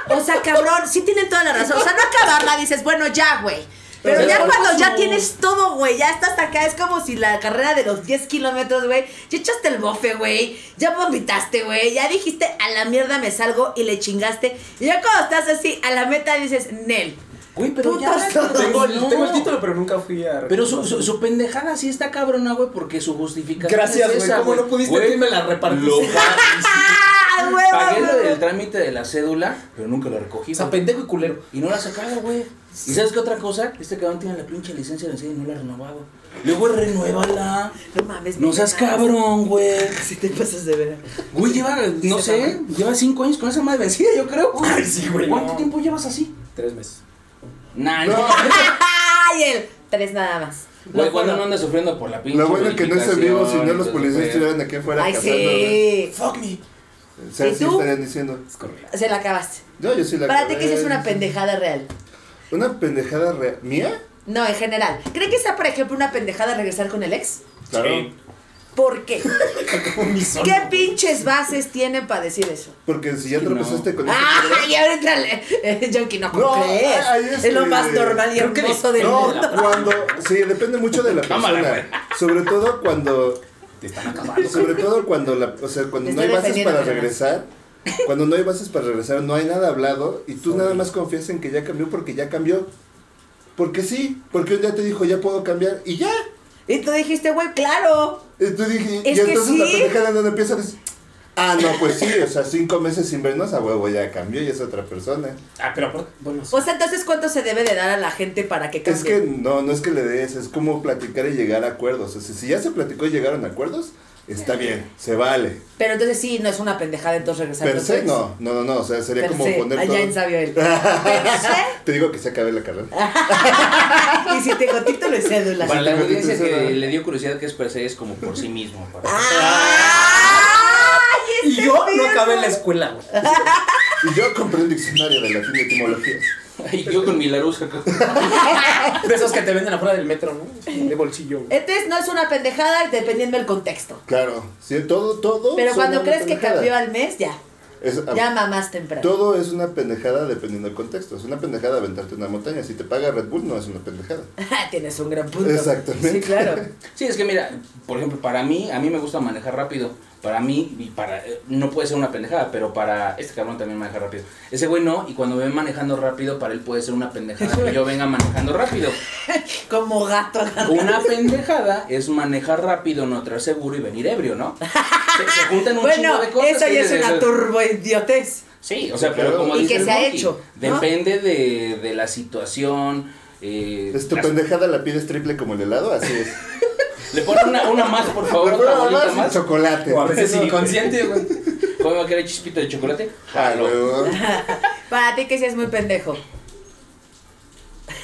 O sea, cabrón, sí tienen toda la razón. O sea, no acabarla, dices, bueno, ya, güey. Pero Pero ya ¿cuál cuando ya tienes todo, güey, ya estás acá, es como si la carrera de los 10 kilómetros, güey, ya echaste el bofe, güey, ya vomitaste, güey, ya dijiste, a la mierda me salgo y le chingaste. Y ya cuando estás así, a la meta dices, Nel, Güey, pero ya. Putas. Tengo el, No. tengo el título, pero nunca fui a. Pero su, su, su pendejada sí está cabrona, güey, porque su justificación. Gracias, es güey. ¿Cómo no pudiste Güey, me la repartiste? <laughs> ¡Ah, huevo, Pagué del trámite de la cédula, pero nunca la recogí. O sea, pendejo y culero. Y no la sacaba, güey. ¿Y sabes qué otra cosa? Este cabrón tiene la pinche licencia de enseñar y no la ha renovado. Le güey, renuévala. No mames. No seas cabrón, güey. Si te pasas de ver. Güey, lleva, no sé, lleva cinco años con esa madre vencida, yo creo. Ay, sí, güey, ¿Cuánto no. tiempo llevas así? Tres meses. Nah, No. no. <laughs> ¡Ay, el! Tres nada más. Güey, Lo cuando uno anda sufriendo por la pinche. Lo bueno que no es en vivo, si no los policías estuvieran aquí afuera Ay, cazando. sí. Fuck me. O sea, ¿Y sí tú? estarían diciendo. Es correcto. Se la acabaste. No, yo sí la Para ti, que sí es acabé. una pendejada real. Una pendejada real. ¿Mía? No, en general. ¿Cree que sea, por ejemplo, una pendejada regresar con el ex? Claro. Sí. ¿Por qué? <laughs> ¿Qué pinches bases tienen para decir eso? Porque si ya tropezaste con ese ¡Ah! Y ahorita, le- eh, Yonki, no, ¿cómo No, crees? este- Es lo más normal y hermoso del No, mundo. <laughs> cuando. Sí, depende mucho de la Cámara, persona. Sobre todo cuando. Te están acabando. Sobre todo cuando la. O sea, cuando no hay bases para no. regresar. Cuando no hay bases para regresar, no hay nada hablado. Y tú nada más confías en que ya cambió porque ya cambió. Porque sí, porque un día te dijo ya puedo cambiar y ya. Y tú dijiste, güey, claro. Y tú dije, Es y que entonces la sí. pendejada donde empieza a decir, ah, no, pues sí, o sea, cinco meses sin vernos, a huevo ya cambió y es otra persona. Ah, pero por- bueno. O sea, entonces, ¿cuánto se debe de dar a la gente para que cambie? Es que no, no es que le des, es como platicar y llegar a acuerdos. O sea, si ya se platicó y llegaron a acuerdos, está bien, se vale. Pero entonces sí, no es una pendejada entonces regresar Per se, no, no, no, no, o sea, sería Per como se, poner allá todo. en sabio él. <laughs> Per se, Te digo que se acabe la carrera. <laughs> y si tengo título y cédula. Para la audiencia que le dio curiosidad que es per se es como por sí mismo. para- ¡Ay, Y este yo no perro! acabé la escuela. Y yo compré un diccionario de latín y etimología. Y yo con mi larusa. <laughs> De esos que te venden afuera del metro, ¿no? De bolsillo. güey. Entonces no es una pendejada dependiendo del contexto. Claro, sí, todo, todo. Pero cuando crees que cambió al mes, ya. Es- ah, Ya mamás temprano. Todo es una pendejada dependiendo del contexto. Es una pendejada aventarte una montaña. Si te paga Red Bull, no es una pendejada. <laughs> Tienes un gran punto. Exactamente. Sí, claro. Sí, es que mira, por ejemplo, para mí, a mí me gusta manejar rápido. Para mí, y para, eh, no puede ser una pendejada, pero para este cabrón también maneja rápido. Ese güey no, y cuando me ven manejando rápido, para él puede ser una pendejada que yo venga manejando rápido. <laughs> Como gato. Una pendejada es manejar rápido, no traer seguro y venir ebrio, ¿no? <laughs> Se, se juntan un Bueno, chingo de cosas. eso ya es una eso- turbo idiotez. Sí, o sea, Sí, pero claro. como Y dice que el se ha Monkey, hecho, ¿no? Depende de, de la situación. Eh, Es tu las- pendejada la pides triple como el helado, así es. <laughs> Le ponen una, una más, por favor, otra bolita más chocolate. O a veces inconsciente, güey. ¿Cómo va a querer chispito de chocolate? Ah, Jalo. luego. <laughs> Para ti que sí es muy pendejo. <laughs>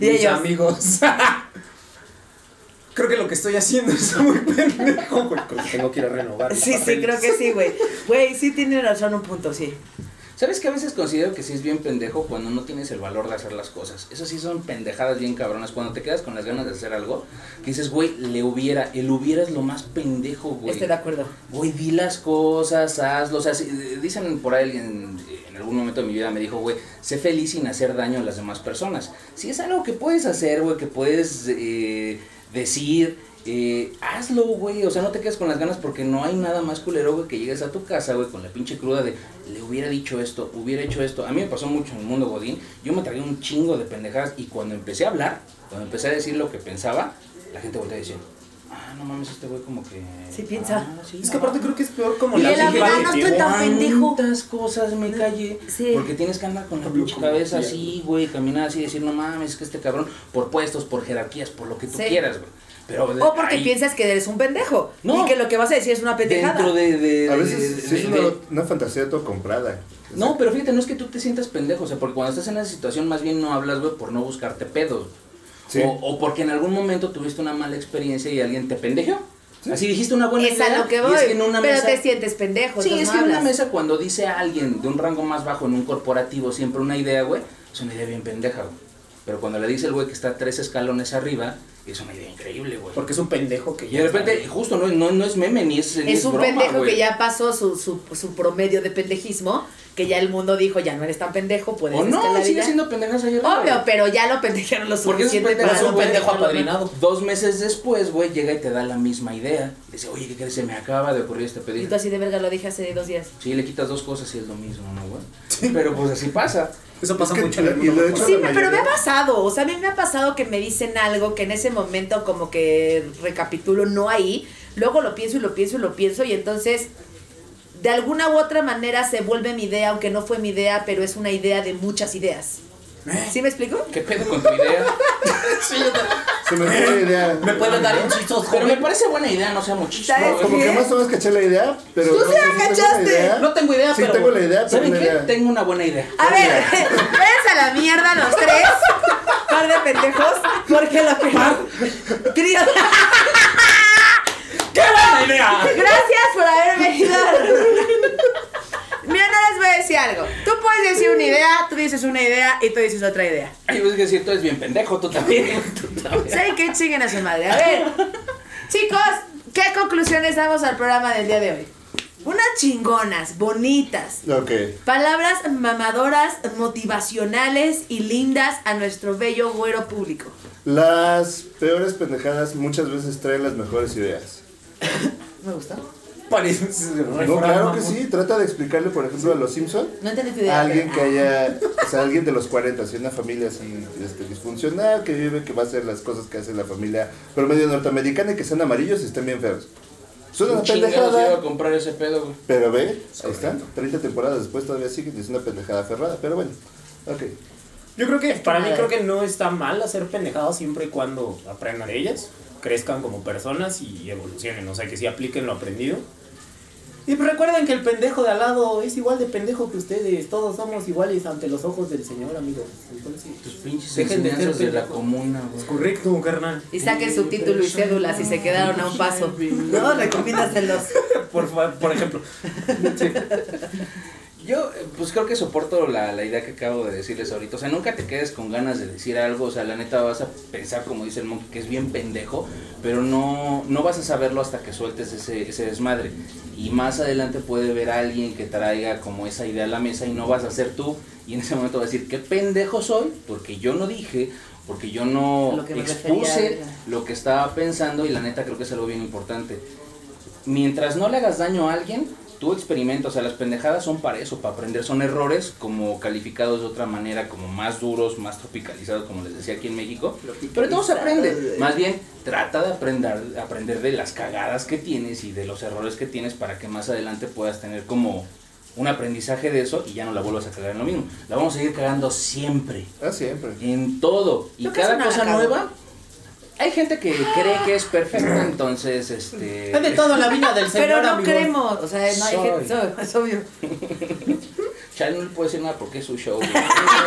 y Mis ellos. amigos. <laughs> Creo que lo que estoy haciendo es muy pendejo, güey. Creo que tengo que ir a renovar. Sí, sí, creo que sí, güey. Güey, sí tiene razón un punto, sí. ¿Sabes que a veces considero que sí es bien pendejo cuando no tienes el valor de hacer las cosas? Eso sí son pendejadas bien cabronas. Cuando te quedas con las ganas de hacer algo, que dices, güey, le hubiera. El hubiera es lo más pendejo, güey. Estoy de acuerdo. Güey, di las cosas, hazlo. O sea, si- eh, dicen por ahí alguien en algún momento de mi vida me dijo, güey, sé feliz sin hacer daño a las demás personas. Si es algo que puedes hacer, güey, que puedes eh, decir, eh, hazlo, güey. O sea, no te quedes con las ganas porque no hay nada más culero, güey, que llegues a tu casa, güey, con la pinche cruda de, le hubiera dicho esto, hubiera hecho esto. A mí me pasó mucho en el mundo Godín. Yo me traía un chingo de pendejadas y cuando empecé a hablar, cuando empecé a decir lo que pensaba, la gente voltea a decir, ah, no mames, este güey como que... Sí piensa. ah, sí, Es que ah". aparte creo que es peor como Y la que no te- estoy tan pendejo. ¿Cuántas cosas me callé? Sí. Porque tienes que andar con la pinche cabeza así, güey, caminar así y decir, no mames, es que este cabrón, por puestos, por jerarquías, por lo que tú Sí. quieras, güey. Pero de O porque ahí, piensas que eres un pendejo. No. Y que lo que vas a decir es una pendejada. Dentro de... de- A veces de- sí es de- una, una fantasía todo comprada. No, pero fíjate, no es que tú te sientas pendejo, o sea, porque cuando estás en esa situación más bien no hablas, güey, por no buscarte pedos. Sí. O, o porque en algún momento tuviste una mala experiencia y alguien te pendejeó. Así dijiste una buena es idea. a lo que voy. es que en una pero mesa- te sientes pendejo. Sí, es no que en una mesa cuando dice a alguien de un rango más bajo en un corporativo siempre una idea, güey, es una idea bien pendeja, güey. Pero cuando le dice el güey que está tres escalones arriba, es una idea increíble, güey. Porque es un pendejo que Y de repente, justo, no, no, no es meme ni es. ni Es un broma, pendejo güey. que ya pasó su, su, su promedio de pendejismo, que ya el mundo dijo, ya no eres tan pendejo, puedes O no, sigue ya. siendo pendejas arriba, Obvio, güey. pero ya lo pendejaron lo Porque es un suficiente pendejo, para es un pendejo apadrinado. Dos meses después, güey, llega y te da la misma idea. Dice, oye, ¿qué crees? Se me acaba de ocurrir este más. Y pedido. tú así de verga lo dije hace dos días. Sí, le quitas dos cosas y es lo mismo, ¿no, güey? Pero pues así pasa. Eso pasa Es que- mucho en el y mundo de hecho-. Sí, pero me ha pasado, o sea, a mí me ha pasado que me dicen algo que en ese momento como que recapitulo no ahí, luego lo pienso y lo pienso y lo pienso y entonces de alguna u otra manera se vuelve mi idea, aunque no fue mi idea, pero es una idea de muchas ideas. ¿Sí me explico? ¿Qué pedo con tu idea? <laughs> Se me fue la idea. ¿Me pueden dar incisos, Pero me parece buena idea, no sea muchísimo. ¿Sabes güey. Como que más o menos caché la idea, pero. Tú no sí la idea. No tengo idea, Sí, pero... tengo la idea, pero ¿Saben qué? idea. Tengo una buena idea. A ver, váyanse <laughs> a la mierda los tres, par de pendejos, porque lo que... Querido, ¡Qué buena idea! gracias por haber venido. Les voy a decir algo. Tú puedes decir una idea, tú dices una idea y tú dices otra idea. Ay, pues es que si tú eres bien pendejo, tú también. <laughs> Tú también. ¿Saben qué chinguen a su madre? A ver, chicos, ¿qué conclusiones damos al programa del día de hoy? Unas chingonas, bonitas. Ok. Palabras mamadoras, motivacionales y lindas a nuestro bello güero público. Las peores pendejadas muchas veces traen las mejores ideas. <laughs> ¿Me gusta? Parece... No, claro que sí. Trata de explicarle, por ejemplo, a los Simpson No entendí tu idea. a alguien que pero- haya, <laughs> o sea, alguien de los 40, así una familia así este, disfuncional, que vive, que va a hacer las cosas que hace la familia promedio norteamericana y que sean amarillos y estén bien feos. Suena una se iba a pendejada, comprar ese pedo, güey. pero ve, ahí están, 30 temporadas después todavía siguen, es una pendejada ferrada, pero bueno, ok. Yo creo que para mí madre. creo que no está mal hacer pendejadas siempre y cuando aprendan de ellas, crezcan como personas y evolucionen, o sea, que sí apliquen lo aprendido. Y pues recuerden que el pendejo de al lado es igual de pendejo que ustedes, todos somos iguales ante los ojos del Señor, amigos. Entonces, Tus pinches Dejen de ser de la comuna, es correcto, carnal. Y saquen su título y cédula si se quedaron a un paso. No, recomiéndaselos. Por, fa- por ejemplo. <laughs> Yo, eh, pues creo que soporto la, la idea que acabo de decirles ahorita. O sea, nunca te quedes con ganas de decir algo. O sea, la neta vas a pensar, como dice el monkey, que es bien pendejo. Pero no, no vas a saberlo hasta que sueltes ese, ese desmadre. Y más adelante puede ver a alguien que traiga como esa idea a la mesa y no vas a ser tú. Y en ese momento vas a decir, qué pendejo soy, porque yo no dije, porque yo no lo refería, expuse lo que estaba pensando. Y la neta creo que es algo bien importante mientras no le hagas daño a alguien, tú experimenta, o sea, las pendejadas son para eso, para aprender, son errores como calificados de otra manera, como más duros, más tropicalizados, como les decía aquí en México, pero todo se aprende, más bien trata de aprender, aprender de las cagadas que tienes y de los errores que tienes para que más adelante puedas tener como un aprendizaje de eso y ya no la vuelvas a cagar en lo mismo. La vamos a seguir cagando siempre, Ah, siempre. en todo, y cada cosa nueva. Hay gente que cree que es perfecta, entonces, este... Es de todo la vida del Señor, Pero no amigos. creemos. O sea, no hay Soy. gente. Es obvio. <laughs> Chale no le puedo decir nada porque es su show.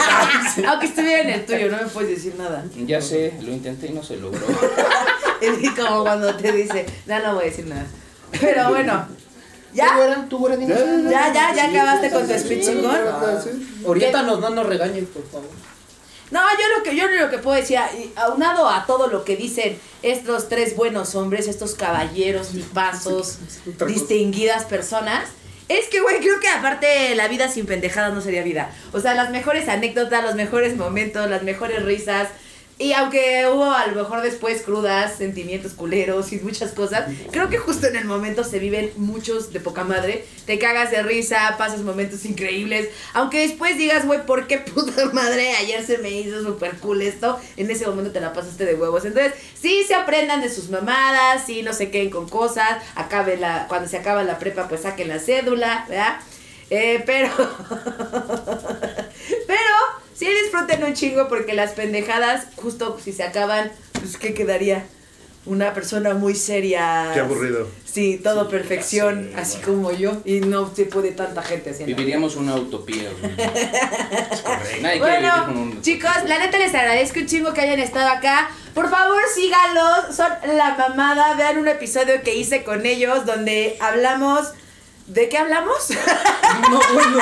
<laughs> Aunque estuviera en el tuyo, no me puedes decir nada. ya sé, lo intenté y no se logró. <laughs> Es como cuando te dice, no, no voy a decir nada. Pero bueno. ¿Ya? ¿Tú, güera, dime? Ya, ya, ya acabaste con tu speech chingón. Oriéntanos, no nos regañes, por favor. No, yo lo que yo lo que puedo decir, aunado a todo lo que dicen estos tres buenos hombres, estos caballeros, tipazos, distinguidas personas, es que, güey, creo que aparte la vida sin pendejadas no sería vida. O sea, las mejores anécdotas, los mejores momentos, las mejores risas. Y aunque hubo a lo mejor después crudas, sentimientos culeros y muchas cosas, creo que justo en el momento se viven muchos de poca madre. Te cagas de risa, pasas momentos increíbles. Aunque después digas, güey, ¿por qué puta <laughs> madre ayer se me hizo súper cool esto? En ese momento te la pasaste de huevos. Entonces, sí se aprendan de sus mamadas, sí no se queden con cosas. Acabe la, cuando se acaba la prepa, pues saquen la cédula, ¿verdad? Eh, pero. <laughs> pero sí disfruten un chingo porque las pendejadas, justo si se acaban, pues ¿qué quedaría? Una persona muy seria. Qué aburrido. Sí, todo perfección, así como yo. Y no se puede tanta gente haciendo. Viviríamos una utopía. <laughs> Nadie Bueno, vivir con un... chicos, la neta les agradezco un chingo que hayan estado acá. Por favor, síganlos. Son la mamada. Vean un episodio que hice con ellos donde hablamos. ¿De qué hablamos? <laughs> No, bueno.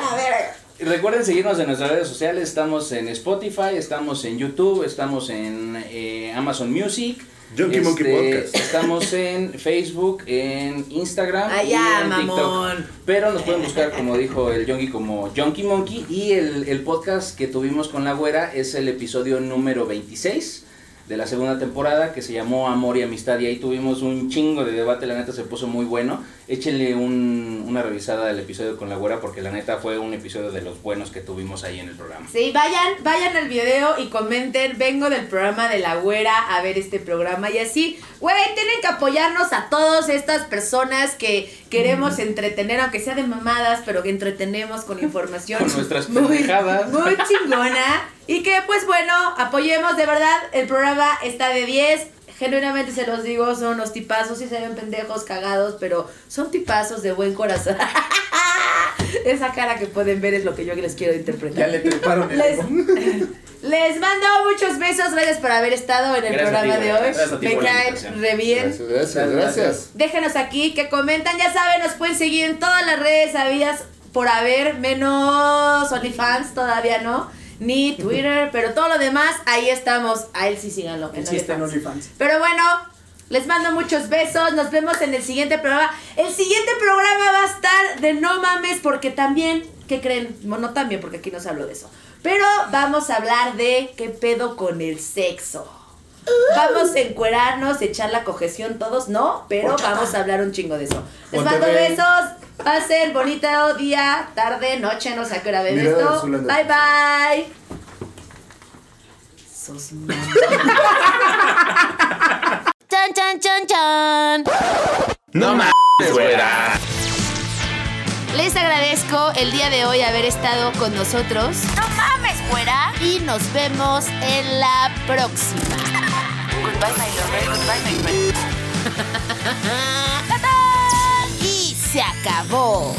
A ver. Recuerden seguirnos en nuestras redes sociales. Estamos en Spotify, estamos en YouTube, estamos en eh, Amazon Music. Junkie Monkey Podcast. Estamos en Facebook, en Instagram y ya, en mamón. TikTok. Pero nos pueden buscar, como dijo el Junkie, como Junkie Monkey. Y el, el podcast que tuvimos con la güera es el episodio número 26 de la segunda temporada que se llamó Amor y Amistad. Y ahí tuvimos un chingo de debate, la neta se puso muy bueno. Échenle un, una revisada del episodio con la güera porque la neta fue un episodio de los buenos que tuvimos ahí en el programa. Sí, vayan, vayan al video y comenten, vengo del programa de la güera a ver este programa y así, güey, tienen que apoyarnos a todas estas personas que queremos entretener, aunque sea de mamadas, pero que entretenemos con <laughs> información. Con nuestras muy, muy chingona. Y que pues bueno, apoyemos de verdad, el programa está de 10. Genuinamente se los digo, son los tipazos, sí se ven pendejos, cagados, pero son tipazos de buen corazón. <laughs> Esa cara que pueden ver es lo que yo les quiero interpretar. Ya le treparon el Les, <laughs> les mando muchos besos, gracias por haber estado en el Gracias a ti, programa de hoy. Me caen re bien. Gracias, gracias, gracias. Déjenos aquí que comentan, ya saben, nos pueden seguir en todas las redes habidas por haber, menos OnlyFans, todavía no, ni Twitter, pero todo lo demás, ahí estamos. A él sí síganlo. en. OnlyFans. Pero bueno, les mando muchos besos. Nos vemos en el siguiente programa. El siguiente programa va a estar de no mames, porque también, ¿qué creen? Bueno, no también, porque aquí no se habló de eso. Pero vamos a hablar de qué pedo con el sexo. Vamos a encuerarnos, echar la cojeción todos, no, pero vamos a hablar un chingo de eso. Les mando besos. Pasen bonito día, tarde, noche, no sé a qué hora ven esto. Bye bye. Sos. <laughs> Chan, chan, chan, chan. No mames, güera. Les agradezco el día de hoy haber estado con nosotros. No mames, güera. Y nos vemos en la próxima. Goodbye, my lover. Goodbye, my friend. <laughs> Y se acabó.